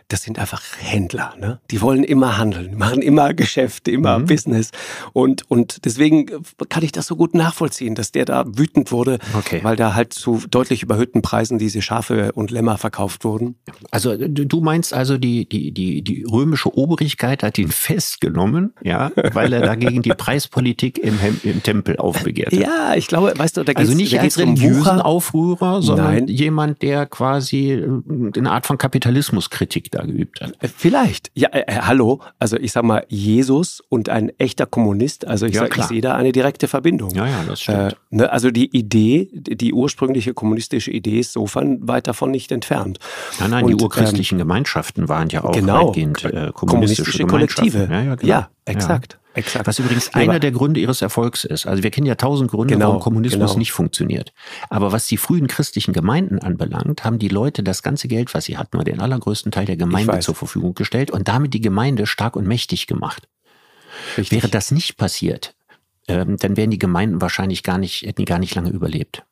das sind einfach Händler. Ne? Die wollen immer handeln, machen immer Geschäfte, immer mhm. Business und, und deswegen kann ich das so gut nachvollziehen, dass der da wütend wurde, okay. weil da halt zu deutlich überhöhten Preisen diese Schafe und Lämmer verkauft wurden. Also du meinst also, die, die, die, die römische Obrigkeit hat ihn festgenommen, ja, weil er dagegen die [LAUGHS] Preispolitik im, im Tempel aufbegehrt Begehrte. Ja, ich glaube, weißt du, da geht Also nicht als religiösen Aufrührer, sondern Nein. jemand, der quasi äh, eine Art von Kapitalismuskritik da geübt hat. Äh, vielleicht. Ja, äh, äh, hallo. Also ich sag mal, Jesus und ein echter Kommunist, also ich, ja, sag, ich sehe da eine direkte Verbindung. Ja, ja, das stimmt. Äh, ne, also die Idee, die ursprüngliche kommunistische Idee ist sofern weit davon nicht entfernt. Nein, nein, und, die urchristlichen ähm, Gemeinschaften waren ja auch genau, weitgehend äh, kommunistische, kommunistische Kollektive. Ja, ja, genau. ja exakt. Exakt. Was übrigens einer der Gründe ihres Erfolgs ist. Also wir kennen ja tausend Gründe, genau, warum Kommunismus genau. nicht funktioniert. Aber was die frühen christlichen Gemeinden anbelangt, haben die Leute das ganze Geld, was sie hatten, nur den allergrößten Teil der Gemeinde zur Verfügung gestellt und damit die Gemeinde stark und mächtig gemacht. Richtig. Wäre das nicht passiert, ähm, dann wären die Gemeinden wahrscheinlich gar nicht, hätten die gar nicht lange überlebt.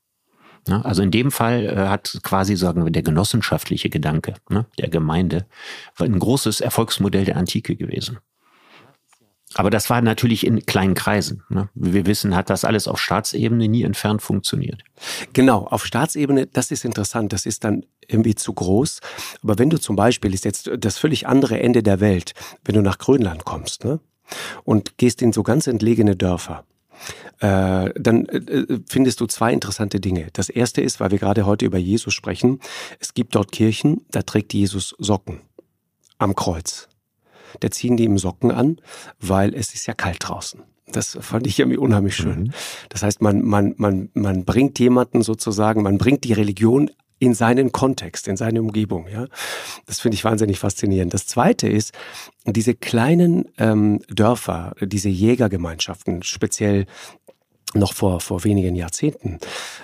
Ja, also in dem Fall äh, hat quasi, sagen wir, der genossenschaftliche Gedanke ne, der Gemeinde ein großes Erfolgsmodell der Antike gewesen. Aber das war natürlich in kleinen Kreisen. Ne? Wie wir wissen, hat das alles auf Staatsebene nie entfernt funktioniert. Genau, auf Staatsebene, das ist interessant, das ist dann irgendwie zu groß. Aber wenn du zum Beispiel, ist jetzt das völlig andere Ende der Welt, wenn du nach Grönland kommst ne? und gehst in so ganz entlegene Dörfer, äh, dann äh, findest du zwei interessante Dinge. Das erste ist, weil wir gerade heute über Jesus sprechen, es gibt dort Kirchen, da trägt Jesus Socken am Kreuz da ziehen die ihm Socken an, weil es ist ja kalt draußen. Das fand ich irgendwie unheimlich schön. Mhm. Das heißt, man, man, man, man bringt jemanden sozusagen, man bringt die Religion in seinen Kontext, in seine Umgebung. Ja, das finde ich wahnsinnig faszinierend. Das Zweite ist diese kleinen ähm, Dörfer, diese Jägergemeinschaften, speziell noch vor, vor wenigen Jahrzehnten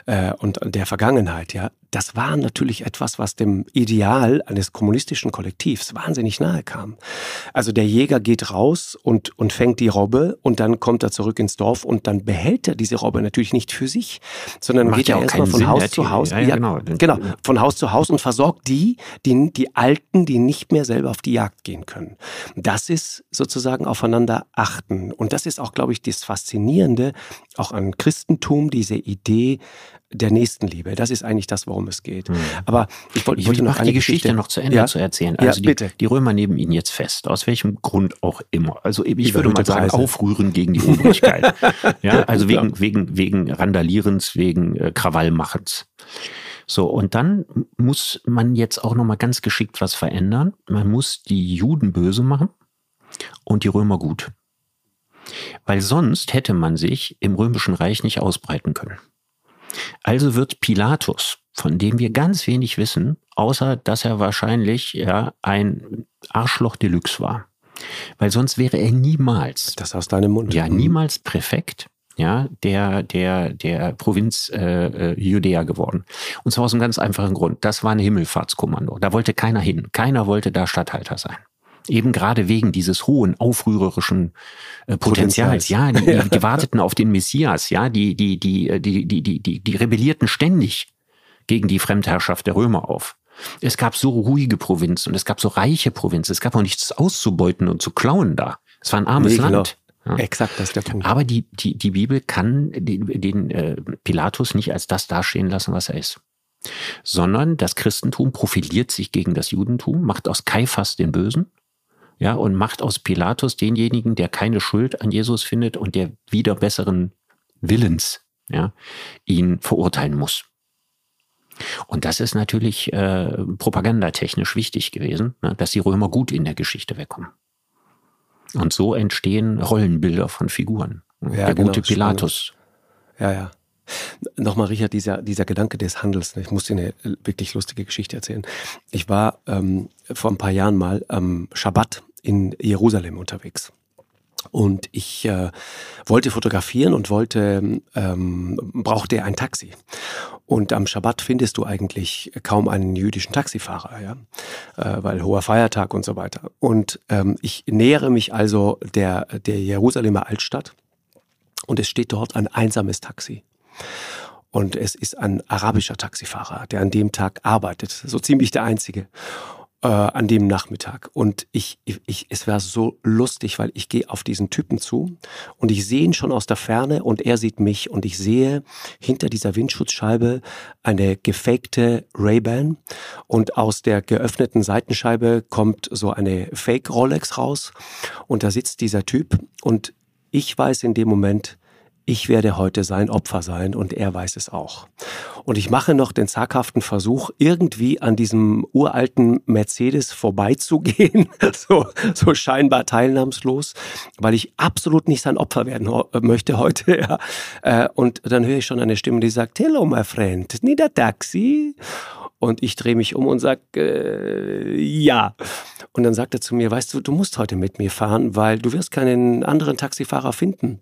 äh, und der Vergangenheit, ja, das war natürlich etwas, was dem Ideal eines kommunistischen Kollektivs wahnsinnig nahe kam. Also der Jäger geht raus und, und fängt die Robbe und dann kommt er zurück ins Dorf und dann behält er diese Robbe natürlich nicht für sich, sondern Macht geht er erstmal von Sinn, Haus zu Haus. Ja, ja, genau. genau, von Haus zu Haus und versorgt die, die, die Alten, die nicht mehr selber auf die Jagd gehen können. Das ist sozusagen aufeinander achten. Und das ist auch, glaube ich, das Faszinierende auch an Christentum, diese Idee, der Nächstenliebe. Das ist eigentlich das, worum es geht. Mhm. Aber ich wollte, ich wollte noch die Geschichte, Geschichte, noch zu Ende ja? zu erzählen. Also ja, die, die, Römer nehmen ihn jetzt fest, aus welchem Grund auch immer. Also ich Über würde mal sagen, Preise. aufrühren gegen die Obrigkeit. [LAUGHS] ja, also wegen, ja. wegen, wegen Randalierens, wegen äh, Krawallmachens. So, und dann muss man jetzt auch nochmal ganz geschickt was verändern. Man muss die Juden böse machen und die Römer gut. Weil sonst hätte man sich im Römischen Reich nicht ausbreiten können. Also wird Pilatus, von dem wir ganz wenig wissen, außer dass er wahrscheinlich ja ein Arschloch Deluxe war. Weil sonst wäre er niemals. Das aus deinem Mund. Ja, mhm. niemals Präfekt ja, der, der, der Provinz äh, äh, Judäa geworden. Und zwar aus einem ganz einfachen Grund. Das war ein Himmelfahrtskommando. Da wollte keiner hin. Keiner wollte da Statthalter sein. Eben gerade wegen dieses hohen aufrührerischen äh, Potenzials. Ja, die, die, [LAUGHS] die warteten auf den Messias. Ja, die, die, die, die, die, die, die, die rebellierten ständig gegen die Fremdherrschaft der Römer auf. Es gab so ruhige Provinzen und es gab so reiche Provinzen. Es gab auch nichts auszubeuten und zu klauen da. Es war ein armes nee, Land. Genau. Ja. Exakt, das ist der Punkt. Aber die, die, die Bibel kann den, den äh, Pilatus nicht als das dastehen lassen, was er ist. Sondern das Christentum profiliert sich gegen das Judentum, macht aus Kaiphas den Bösen ja, und macht aus Pilatus denjenigen, der keine Schuld an Jesus findet und der wieder besseren Willens, ja, ihn verurteilen muss. Und das ist natürlich äh, propagandatechnisch wichtig gewesen, ne, dass die Römer gut in der Geschichte wegkommen. Und so entstehen Rollenbilder von Figuren. Ja, der genau, gute Pilatus. Ja, ja. Nochmal, Richard, dieser, dieser Gedanke des Handels. Ich muss dir eine wirklich lustige Geschichte erzählen. Ich war ähm, vor ein paar Jahren mal am Schabbat in Jerusalem unterwegs. Und ich äh, wollte fotografieren und wollte, ähm, brauchte ein Taxi. Und am Schabbat findest du eigentlich kaum einen jüdischen Taxifahrer, ja, äh, weil hoher Feiertag und so weiter. Und ähm, ich nähere mich also der, der Jerusalemer Altstadt und es steht dort ein einsames Taxi. Und es ist ein arabischer Taxifahrer, der an dem Tag arbeitet, so ziemlich der einzige äh, an dem Nachmittag. Und ich, ich, es war so lustig, weil ich gehe auf diesen Typen zu und ich sehe ihn schon aus der Ferne und er sieht mich und ich sehe hinter dieser Windschutzscheibe eine gefakte Ray-Ban und aus der geöffneten Seitenscheibe kommt so eine Fake Rolex raus und da sitzt dieser Typ und ich weiß in dem Moment, ich werde heute sein Opfer sein und er weiß es auch. Und ich mache noch den zaghaften Versuch, irgendwie an diesem uralten Mercedes vorbeizugehen, [LAUGHS] so, so scheinbar teilnahmslos, weil ich absolut nicht sein Opfer werden möchte heute. [LAUGHS] Ja. Äh, und dann höre ich schon eine Stimme, die sagt, Hello, my friend, need a taxi? Und ich drehe mich um und sage, äh, ja. Und dann sagt er zu mir, weißt du, du musst heute mit mir fahren, weil du wirst keinen anderen Taxifahrer finden.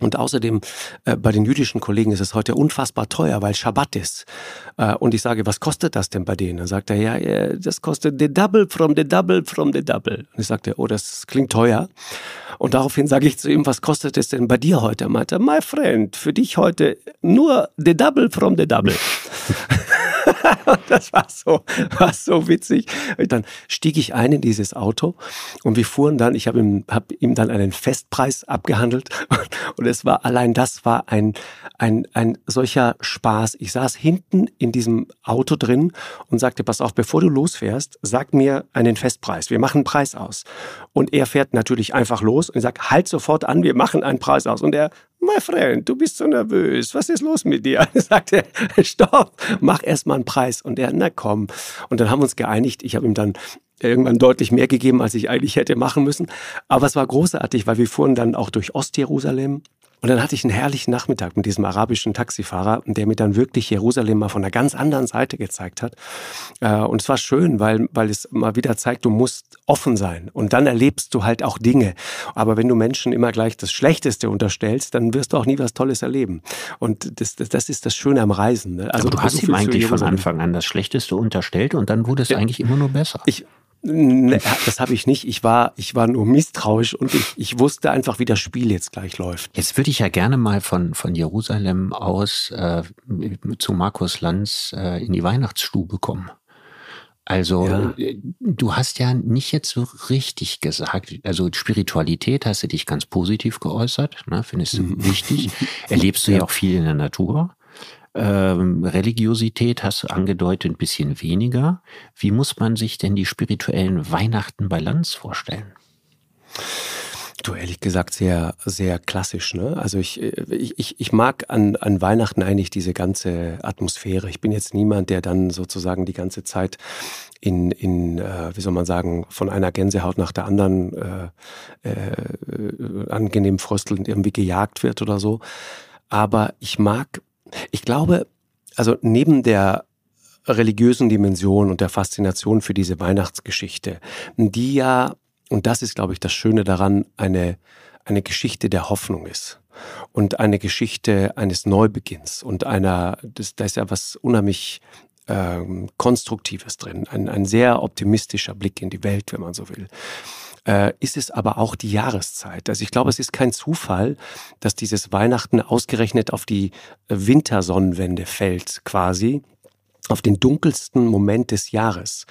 Und außerdem äh, bei den jüdischen Kollegen ist es heute unfassbar teuer, weil Schabbat ist. Äh, und ich sage, was kostet das denn bei denen? Dann sagt er, ja, äh, das kostet the double from the double from the double. Und ich sagte, oh, das klingt teuer. Und daraufhin sage ich zu ihm, was kostet es denn bei dir heute? Er meinte, my friend, für dich heute nur the double from the double. [LAUGHS] [LAUGHS] das war so, war so witzig. Und dann stieg ich ein in dieses Auto und wir fuhren dann, ich habe ihm, hab ihm dann einen Festpreis abgehandelt [LAUGHS] und es war, allein das war ein, ein, ein solcher Spaß. Ich saß hinten in diesem Auto drin und sagte, pass auf, bevor du losfährst, sag mir einen Festpreis. Wir machen einen Preis aus. Und er fährt natürlich einfach los und sagt, halt sofort an, wir machen einen Preis aus. Und er My friend, du bist so nervös. Was ist los mit dir? [LAUGHS] Er sagte, stopp, mach erst mal einen Preis. Und er, na komm. Und dann haben wir uns geeinigt. Ich habe ihm dann irgendwann deutlich mehr gegeben, als ich eigentlich hätte machen müssen. Aber es war großartig, weil wir fuhren dann auch durch Ostjerusalem Und dann hatte ich einen herrlichen Nachmittag mit diesem arabischen Taxifahrer, der mir dann wirklich Jerusalem mal von einer ganz anderen Seite gezeigt hat. Äh, und es war schön, weil, weil es mal wieder zeigt, du musst offen sein. Und dann erlebst du halt auch Dinge. Aber wenn du Menschen immer gleich das Schlechteste unterstellst, dann wirst du auch nie was Tolles erleben. Und das, das, das ist das Schöne am Reisen. Ne? Also Aber du hast ihm eigentlich von Anfang an das Schlechteste unterstellt und dann wurde es ja. eigentlich immer nur besser. Ich, Ne, das habe ich nicht. Ich war, ich war nur misstrauisch und ich, ich wusste einfach, wie das Spiel jetzt gleich läuft. Jetzt würde ich ja gerne mal von, von Jerusalem aus äh, zu Markus Lanz äh, in die Weihnachtsstube kommen. Also ja. Äh, du hast ja nicht jetzt so richtig gesagt, also Spiritualität hast du dich ganz positiv geäußert, ne, findest du [LAUGHS] wichtig. Erlebst du ja. ja auch viel in der Natur. Ähm, Religiosität hast du angedeutet, ein bisschen weniger. Wie muss man sich denn die spirituellen Weihnachten bei Lanz vorstellen? Du, ehrlich gesagt, sehr, sehr klassisch. Ne? Also ich, ich, ich mag an, an Weihnachten eigentlich diese ganze Atmosphäre. Ich bin jetzt niemand, der dann sozusagen die ganze Zeit in, in äh, wie soll man sagen, von einer Gänsehaut nach der anderen äh, äh, angenehm fröstelnd irgendwie gejagt wird oder so. Aber ich mag ich glaube, also neben der religiösen Dimension und der Faszination für diese Weihnachtsgeschichte, die ja, und das ist, glaube ich, das Schöne daran, eine, eine Geschichte der Hoffnung ist und eine Geschichte eines Neubeginns und einer, das, da ist ja was unheimlich ähm, Konstruktives drin, ein, ein sehr optimistischer Blick in die Welt, wenn man so will äh, ist es aber auch die Jahreszeit. Also ich glaube, es ist kein Zufall, dass dieses Weihnachten ausgerechnet auf die Wintersonnenwende fällt, quasi auf den dunkelsten Moment des Jahres,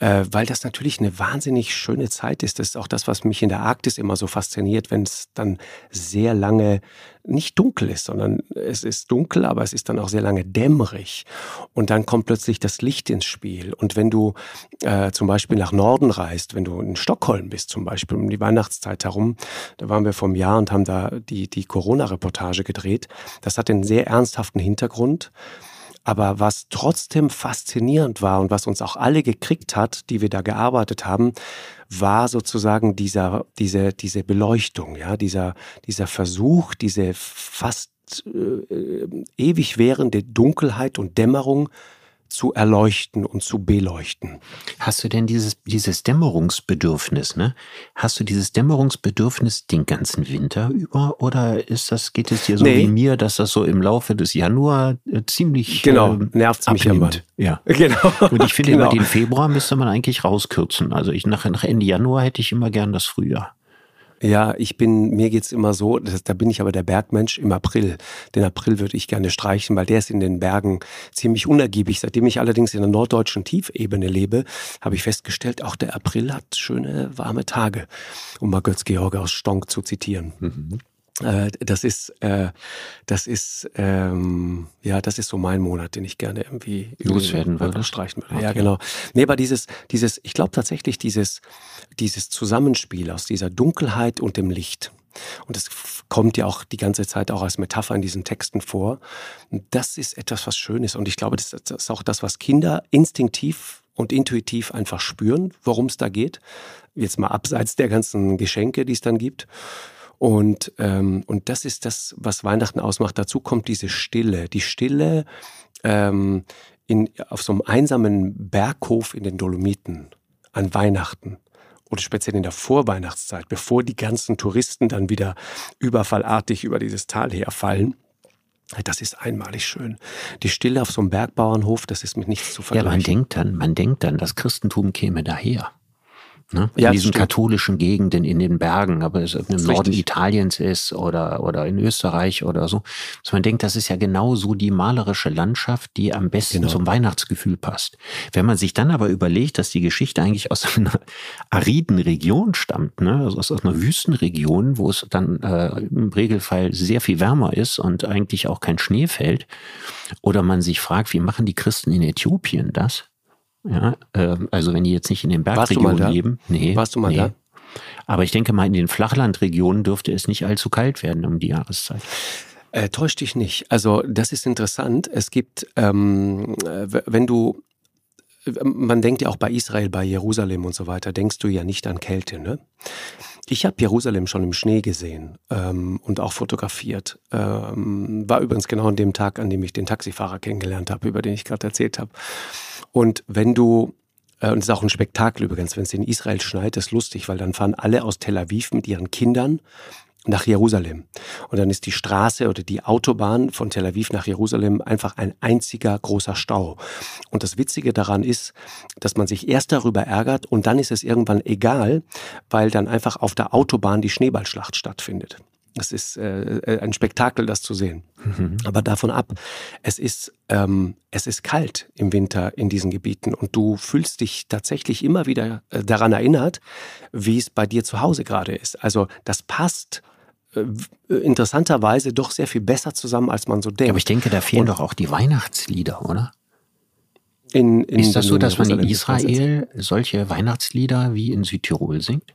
äh, weil das natürlich eine wahnsinnig schöne Zeit ist. Das ist auch das, was mich in der Arktis immer so fasziniert, wenn es dann sehr lange nicht dunkel ist, sondern es ist dunkel, aber es ist dann auch sehr lange dämmerig. Und dann kommt plötzlich das Licht ins Spiel. Und wenn du äh, zum Beispiel nach Norden reist, wenn du in Stockholm bist, zum Beispiel um die Weihnachtszeit herum, da waren wir vom Jahr und haben da die, die Corona-Reportage gedreht. Das hat einen sehr ernsthaften Hintergrund. Aber was trotzdem faszinierend war und was uns auch alle gekriegt hat, die wir da gearbeitet haben, war sozusagen dieser, diese, diese Beleuchtung, ja, dieser, dieser Versuch, diese fast äh, ewig währende Dunkelheit und Dämmerung zu erleuchten und zu beleuchten. Hast du denn dieses, dieses Dämmerungsbedürfnis, ne? Hast du dieses Dämmerungsbedürfnis den ganzen Winter über oder ist das, geht es dir so nee. wie mir, dass das so im Laufe des Januar äh, ziemlich Genau, äh, nervt mich immer. Ja. [LAUGHS] Genau. Und ich finde genau. immer, den Februar müsste man eigentlich rauskürzen. Also ich nach, nach Ende Januar hätte ich immer gern das Frühjahr. Ja, ich bin, mir geht's immer so, das, da bin ich aber der Bergmensch im April. Den April würde ich gerne streichen, weil der ist in den Bergen ziemlich unergiebig. Seitdem ich allerdings in der norddeutschen Tiefebene lebe, habe ich festgestellt, auch der April hat schöne warme Tage, um mal Götz-Georg aus Stonk zu zitieren. Mhm. Äh, das ist, äh, das ist, ähm, ja, das ist so mein Monat, den ich gerne irgendwie loswerden würde, streichen würde. Okay. Ja, genau. Nee, aber dieses, dieses, ich glaube tatsächlich dieses, dieses Zusammenspiel aus dieser Dunkelheit und dem Licht. Und das kommt ja auch die ganze Zeit auch als Metapher in diesen Texten vor. Das ist etwas, was schön ist. Und ich glaube, das ist auch das, was Kinder instinktiv und intuitiv einfach spüren, worum es da geht. Jetzt mal abseits der ganzen Geschenke, die es dann gibt. Und, ähm, und das ist das, was Weihnachten ausmacht. Dazu kommt diese Stille. Die Stille ähm, in, auf so einem einsamen Berghof in den Dolomiten an Weihnachten oder speziell in der Vorweihnachtszeit, bevor die ganzen Touristen dann wieder überfallartig über dieses Tal herfallen. Das ist einmalig schön. Die Stille auf so einem Bergbauernhof, das ist mit nichts zu vergleichen. Ja, man denkt dann, man denkt dann, das Christentum käme daher. Ne? In ja, diesen stimmt. katholischen Gegenden in den Bergen, aber es im Norden. Italiens ist oder, oder in Österreich oder so. Dass man denkt, das ist ja genau so die malerische Landschaft, die am besten genau. zum Weihnachtsgefühl passt. Wenn man sich dann aber überlegt, dass die Geschichte eigentlich aus [LAUGHS] einer ariden Region stammt, ne? also aus einer Wüstenregion, wo es dann äh, im Regelfall sehr viel wärmer ist und eigentlich auch kein Schnee fällt, oder man sich fragt, wie machen die Christen in Äthiopien das? Ja, äh, also wenn die jetzt nicht in den Bergregionen leben. Nee, Warst du mal nee. da? Aber ich denke mal, in den Flachlandregionen dürfte es nicht allzu kalt werden um die Jahreszeit. Äh, täusch dich nicht. Also das ist interessant. Es gibt, ähm, wenn du, man denkt ja auch bei Israel, bei Jerusalem und so weiter, denkst du ja nicht an Kälte. Ne? Ich habe Jerusalem schon im Schnee gesehen ähm, und auch fotografiert. Ähm, war übrigens genau an dem Tag, an dem ich den Taxifahrer kennengelernt habe, über den ich gerade erzählt habe. Und wenn du äh, und es ist auch ein Spektakel übrigens, wenn es in Israel schneit, ist lustig, weil dann fahren alle aus Tel Aviv mit ihren Kindern nach Jerusalem. Und dann ist die Straße oder die Autobahn von Tel Aviv nach Jerusalem einfach ein einziger großer Stau. Und das Witzige daran ist, dass man sich erst darüber ärgert und dann ist es irgendwann egal, weil dann einfach auf der Autobahn die Schneeballschlacht stattfindet. Es ist äh, äh, ein Spektakel, das zu sehen. Mhm. Aber davon ab, es ist, ähm, es ist kalt im Winter in diesen Gebieten und du fühlst dich tatsächlich immer wieder äh, daran erinnert, wie es bei dir zu Hause gerade ist. Also das passt äh, interessanterweise doch sehr viel besser zusammen, als man so denkt. Aber ich denke, da fehlen und, doch auch die Weihnachtslieder, oder? In, in ist das so, dass man in Israel solche Weihnachtslieder wie in Südtirol singt?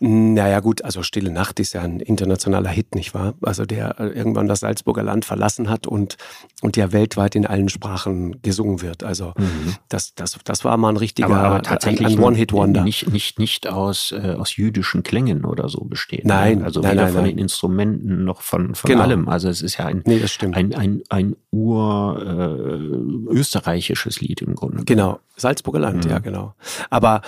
Naja gut, also Stille Nacht ist ja ein internationaler Hit, nicht wahr? Also der äh, irgendwann das Salzburger Land verlassen hat und, und der weltweit in allen Sprachen gesungen wird. Also mhm. das, das, das war mal ein richtiger aber, aber tatsächlich ein, ein One-Hit-Wonder. Nicht, nicht, nicht aus, äh, aus jüdischen Klängen oder so besteht. Ne? Nein. Also nein, weder nein, von nein. den Instrumenten noch von, von genau. allem. Also es ist ja ein, nee, ein, ein, ein ur äh, Lied im Grunde. Genau, Salzburger Land, mhm. ja genau. Aber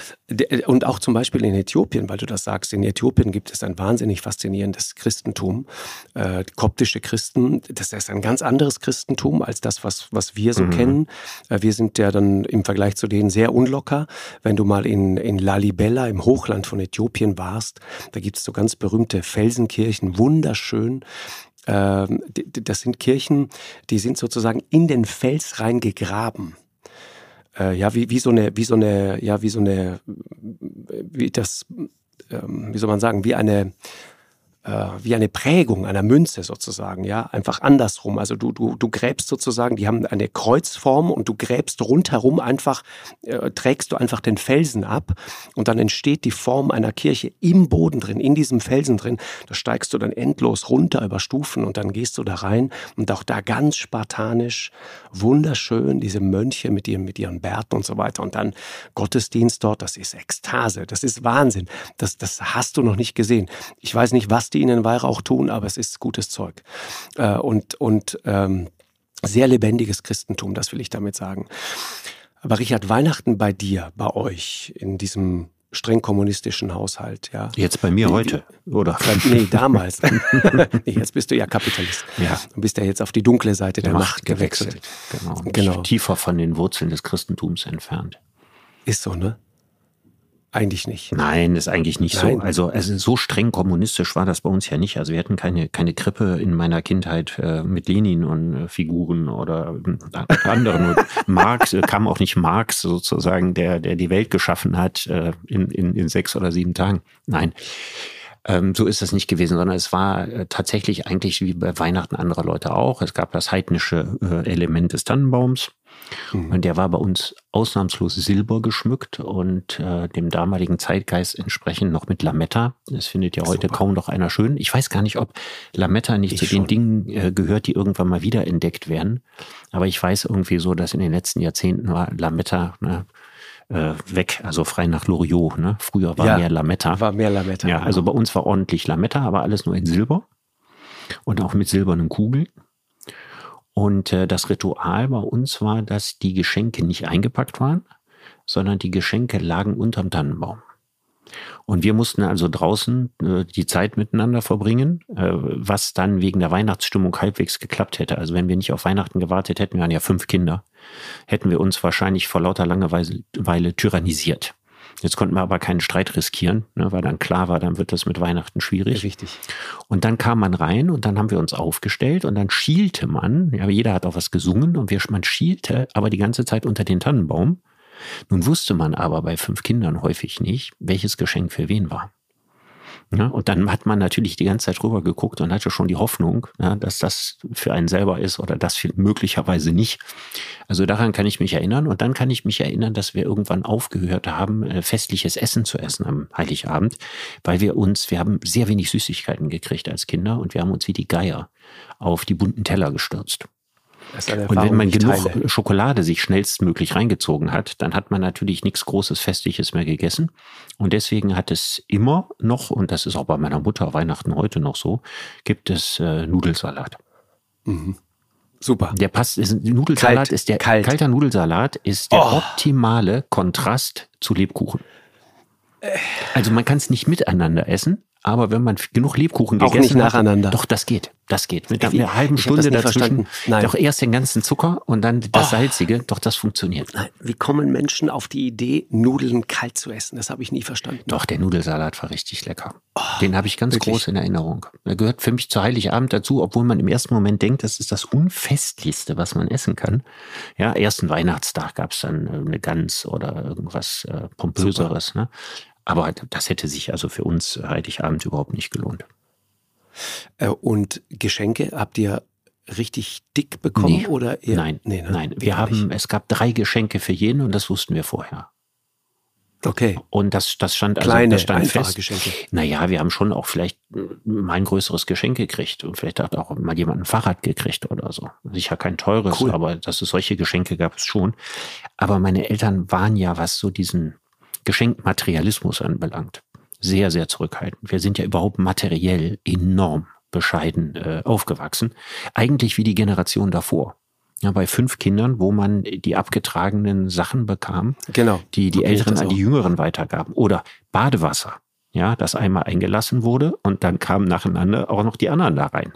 und auch zum Beispiel in Äthiopien, weil du das sagst, in Äthiopien gibt es ein wahnsinnig faszinierendes Christentum, äh, koptische Christen. Das ist ein ganz anderes Christentum als das, was, was wir so mhm. kennen. Äh, wir sind ja dann im Vergleich zu denen sehr unlocker. Wenn du mal in, in Lalibela im Hochland von Äthiopien warst, da gibt es so ganz berühmte Felsenkirchen, wunderschön ähm, das sind Kirchen, die sind sozusagen in den Fels reingegraben äh, ja, wie, wie so eine, wie so eine, ja, wie so eine, wie das, ähm, wie soll man sagen, wie eine, wie eine Prägung einer Münze sozusagen, ja, einfach andersrum. Also du, du, du gräbst sozusagen, die haben eine Kreuzform und du gräbst rundherum einfach, äh, trägst du einfach den Felsen ab und dann entsteht die Form einer Kirche im Boden drin, in diesem Felsen drin. Da steigst du dann endlos runter über Stufen und dann gehst du da rein und auch da ganz spartanisch, wunderschön, diese Mönche mit ihren, mit ihren Bärten und so weiter und dann Gottesdienst dort, das ist Ekstase, das ist Wahnsinn. Das, das hast du noch nicht gesehen. Ich weiß nicht, was die die ihnen Weihrauch tun, aber es ist gutes Zeug. Äh, und und ähm, sehr lebendiges Christentum, das will ich damit sagen. Aber Richard, Weihnachten bei dir, bei euch, in diesem streng kommunistischen Haushalt, ja. Jetzt bei mir heute, oder? Nee, damals. [LAUGHS] nee, jetzt bist du ja Kapitalist. Ja. Du bist ja jetzt auf die dunkle Seite der, der Macht gewechselt. gewechselt. Genau. genau. Tiefer von den Wurzeln des Christentums entfernt. Ist so, ne? Eigentlich nicht. Nein, ist eigentlich nicht Nein. so. Also, also so streng kommunistisch war das bei uns ja nicht. Also wir hatten keine, keine Krippe in meiner Kindheit äh, mit Lenin und äh, Figuren oder äh, anderen. [LAUGHS] Marx äh, kam auch nicht Marx sozusagen, der, der die Welt geschaffen hat äh, in, in, in sechs oder sieben Tagen. Nein. Ähm, so ist das nicht gewesen, sondern es war äh, tatsächlich eigentlich wie bei Weihnachten anderer Leute auch. Es gab das heidnische äh, Element des Tannenbaums. Mhm. Und der war bei uns ausnahmslos silber geschmückt und äh, dem damaligen Zeitgeist entsprechend noch mit Lametta. Das findet ja heute Super. kaum noch einer schön. Ich weiß gar nicht, ob Lametta nicht ich zu schon. den Dingen äh, gehört, die irgendwann mal wieder entdeckt werden. Aber ich weiß irgendwie so, dass in den letzten Jahrzehnten war Lametta ne, äh, weg, also frei nach Loriot. Ne? Früher war ja, mehr Lametta. War mehr Lametta. Ja, genau. also bei uns war ordentlich Lametta, aber alles nur in Silber und auch mit silbernen Kugeln. Und äh, das Ritual bei uns war, dass die Geschenke nicht eingepackt waren, sondern die Geschenke lagen unterm Tannenbaum. Und wir mussten also draußen äh, die Zeit miteinander verbringen, äh, was dann wegen der Weihnachtsstimmung halbwegs geklappt hätte. Also wenn wir nicht auf Weihnachten gewartet hätten, wir waren ja fünf Kinder, hätten wir uns wahrscheinlich vor lauter Langeweile tyrannisiert. Jetzt konnten wir aber keinen Streit riskieren, ne, weil dann klar war, dann wird das mit Weihnachten schwierig. Richtig. Und dann kam man rein und dann haben wir uns aufgestellt und dann schielte man, ja, jeder hat auch was gesungen und wir, man schielte aber die ganze Zeit unter den Tannenbaum. Nun wusste man aber bei fünf Kindern häufig nicht, welches Geschenk für wen war. Ja, und dann hat man natürlich die ganze Zeit rüber geguckt und hatte schon die Hoffnung, ja, dass das für einen selber ist oder das möglicherweise nicht. Also daran kann ich mich erinnern. Und dann kann ich mich erinnern, dass wir irgendwann aufgehört haben, äh, festliches Essen zu essen am Heiligabend, weil wir uns, wir haben sehr wenig Süßigkeiten gekriegt als Kinder und wir haben uns wie die Geier auf die bunten Teller gestürzt. Und wenn man genug teile. Schokolade sich schnellstmöglich reingezogen hat, dann hat man natürlich nichts Großes, Festliches mehr gegessen. Und deswegen hat es immer noch, und das ist auch bei meiner Mutter Weihnachten heute noch so, gibt es äh, Nudelsalat. Mhm. Super. Der passt, ist, Nudelsalat Kalt, ist der, kalt. kalter Nudelsalat ist der oh. optimale Kontrast zu Lebkuchen. Also man kann es nicht miteinander essen, aber wenn man genug Lebkuchen auch gegessen nicht nacheinander. Hat, doch das geht, das geht. Mit einer halben Stunde dazwischen, Nein. doch erst den ganzen Zucker und dann das oh. Salzige, doch das funktioniert. Nein, wie kommen Menschen auf die Idee, Nudeln kalt zu essen? Das habe ich nie verstanden. Doch der Nudelsalat war richtig lecker. Oh, den habe ich ganz wirklich? groß in Erinnerung. Er gehört für mich zu Heiligabend dazu, obwohl man im ersten Moment denkt, das ist das unfestlichste, was man essen kann. Ja, ersten Weihnachtstag gab es dann eine Gans oder irgendwas äh, pompöseres. Ne? Aber das hätte sich also für uns Heiligabend überhaupt nicht gelohnt. Äh, und Geschenke habt ihr richtig dick bekommen nee, oder eher? Nein, nee, ne? nein. Wir haben, es gab drei Geschenke für jeden und das wussten wir vorher. Okay. Und das, das stand also Kleine, das stand fest. Geschenke. Naja, wir haben schon auch vielleicht mal ein größeres Geschenk gekriegt und vielleicht hat auch mal jemand ein Fahrrad gekriegt oder so. Sicher kein teures, cool. aber dass es solche Geschenke gab es schon. Aber meine Eltern waren ja, was so diesen Geschenkmaterialismus anbelangt, sehr, sehr zurückhaltend. Wir sind ja überhaupt materiell enorm bescheiden äh, aufgewachsen. Eigentlich wie die Generation davor. Ja, bei fünf Kindern, wo man die abgetragenen Sachen bekam, genau. die die Älteren an die Jüngeren weitergaben. Oder Badewasser, ja, das einmal eingelassen wurde und dann kamen nacheinander auch noch die anderen da rein.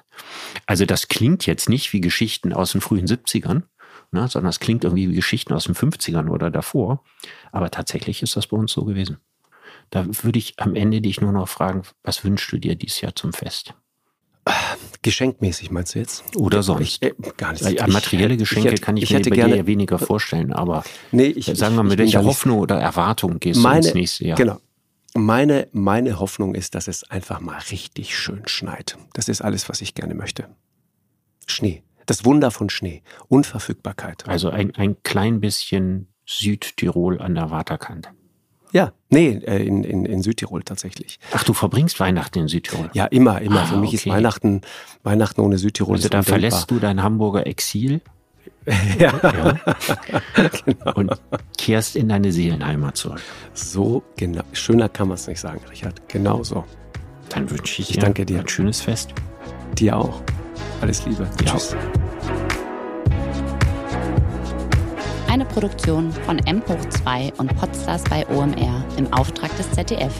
Also das klingt jetzt nicht wie Geschichten aus den frühen 70ern, ne, sondern es klingt irgendwie wie Geschichten aus den 50ern oder davor. Aber tatsächlich ist das bei uns so gewesen. Da würde ich am Ende dich nur noch fragen, was wünschst du dir dieses Jahr zum Fest? Geschenkmäßig meinst du jetzt? Oder sonst? Ich, äh, gar nicht. Ich, materielle Geschenke ich, hätte, kann ich, ich mir bei gerne, dir weniger vorstellen, aber nee, ich, sagen wir mal, mit welcher Hoffnung oder Erwartung gehst meine, du ins nächste Jahr? Genau. Meine, meine Hoffnung ist, dass es einfach mal richtig schön schneit. Das ist alles, was ich gerne möchte. Schnee. Das Wunder von Schnee. Unverfügbarkeit. Also ein, ein klein bisschen Südtirol an der Waterkante. Ja, nee, äh, in, in, in Südtirol tatsächlich. Ach, du verbringst Weihnachten in Südtirol? Ja, immer, immer. Ah, Für mich okay. ist Weihnachten, Weihnachten ohne Südtirol. Also da verlässt du dein Hamburger Exil? [LAUGHS] ja. ja. genau. Und kehrst in deine Seelenheimat zurück. So, genau. Schöner kann man es nicht sagen, Richard. Genau so. Dann wünsche ich, ich dir, danke dir ein schönes Fest. Dir auch. Alles Liebe. Dir Tschüss. Eine Produktion von M hoch 2 und Podstars bei OMR im Auftrag des ZDF.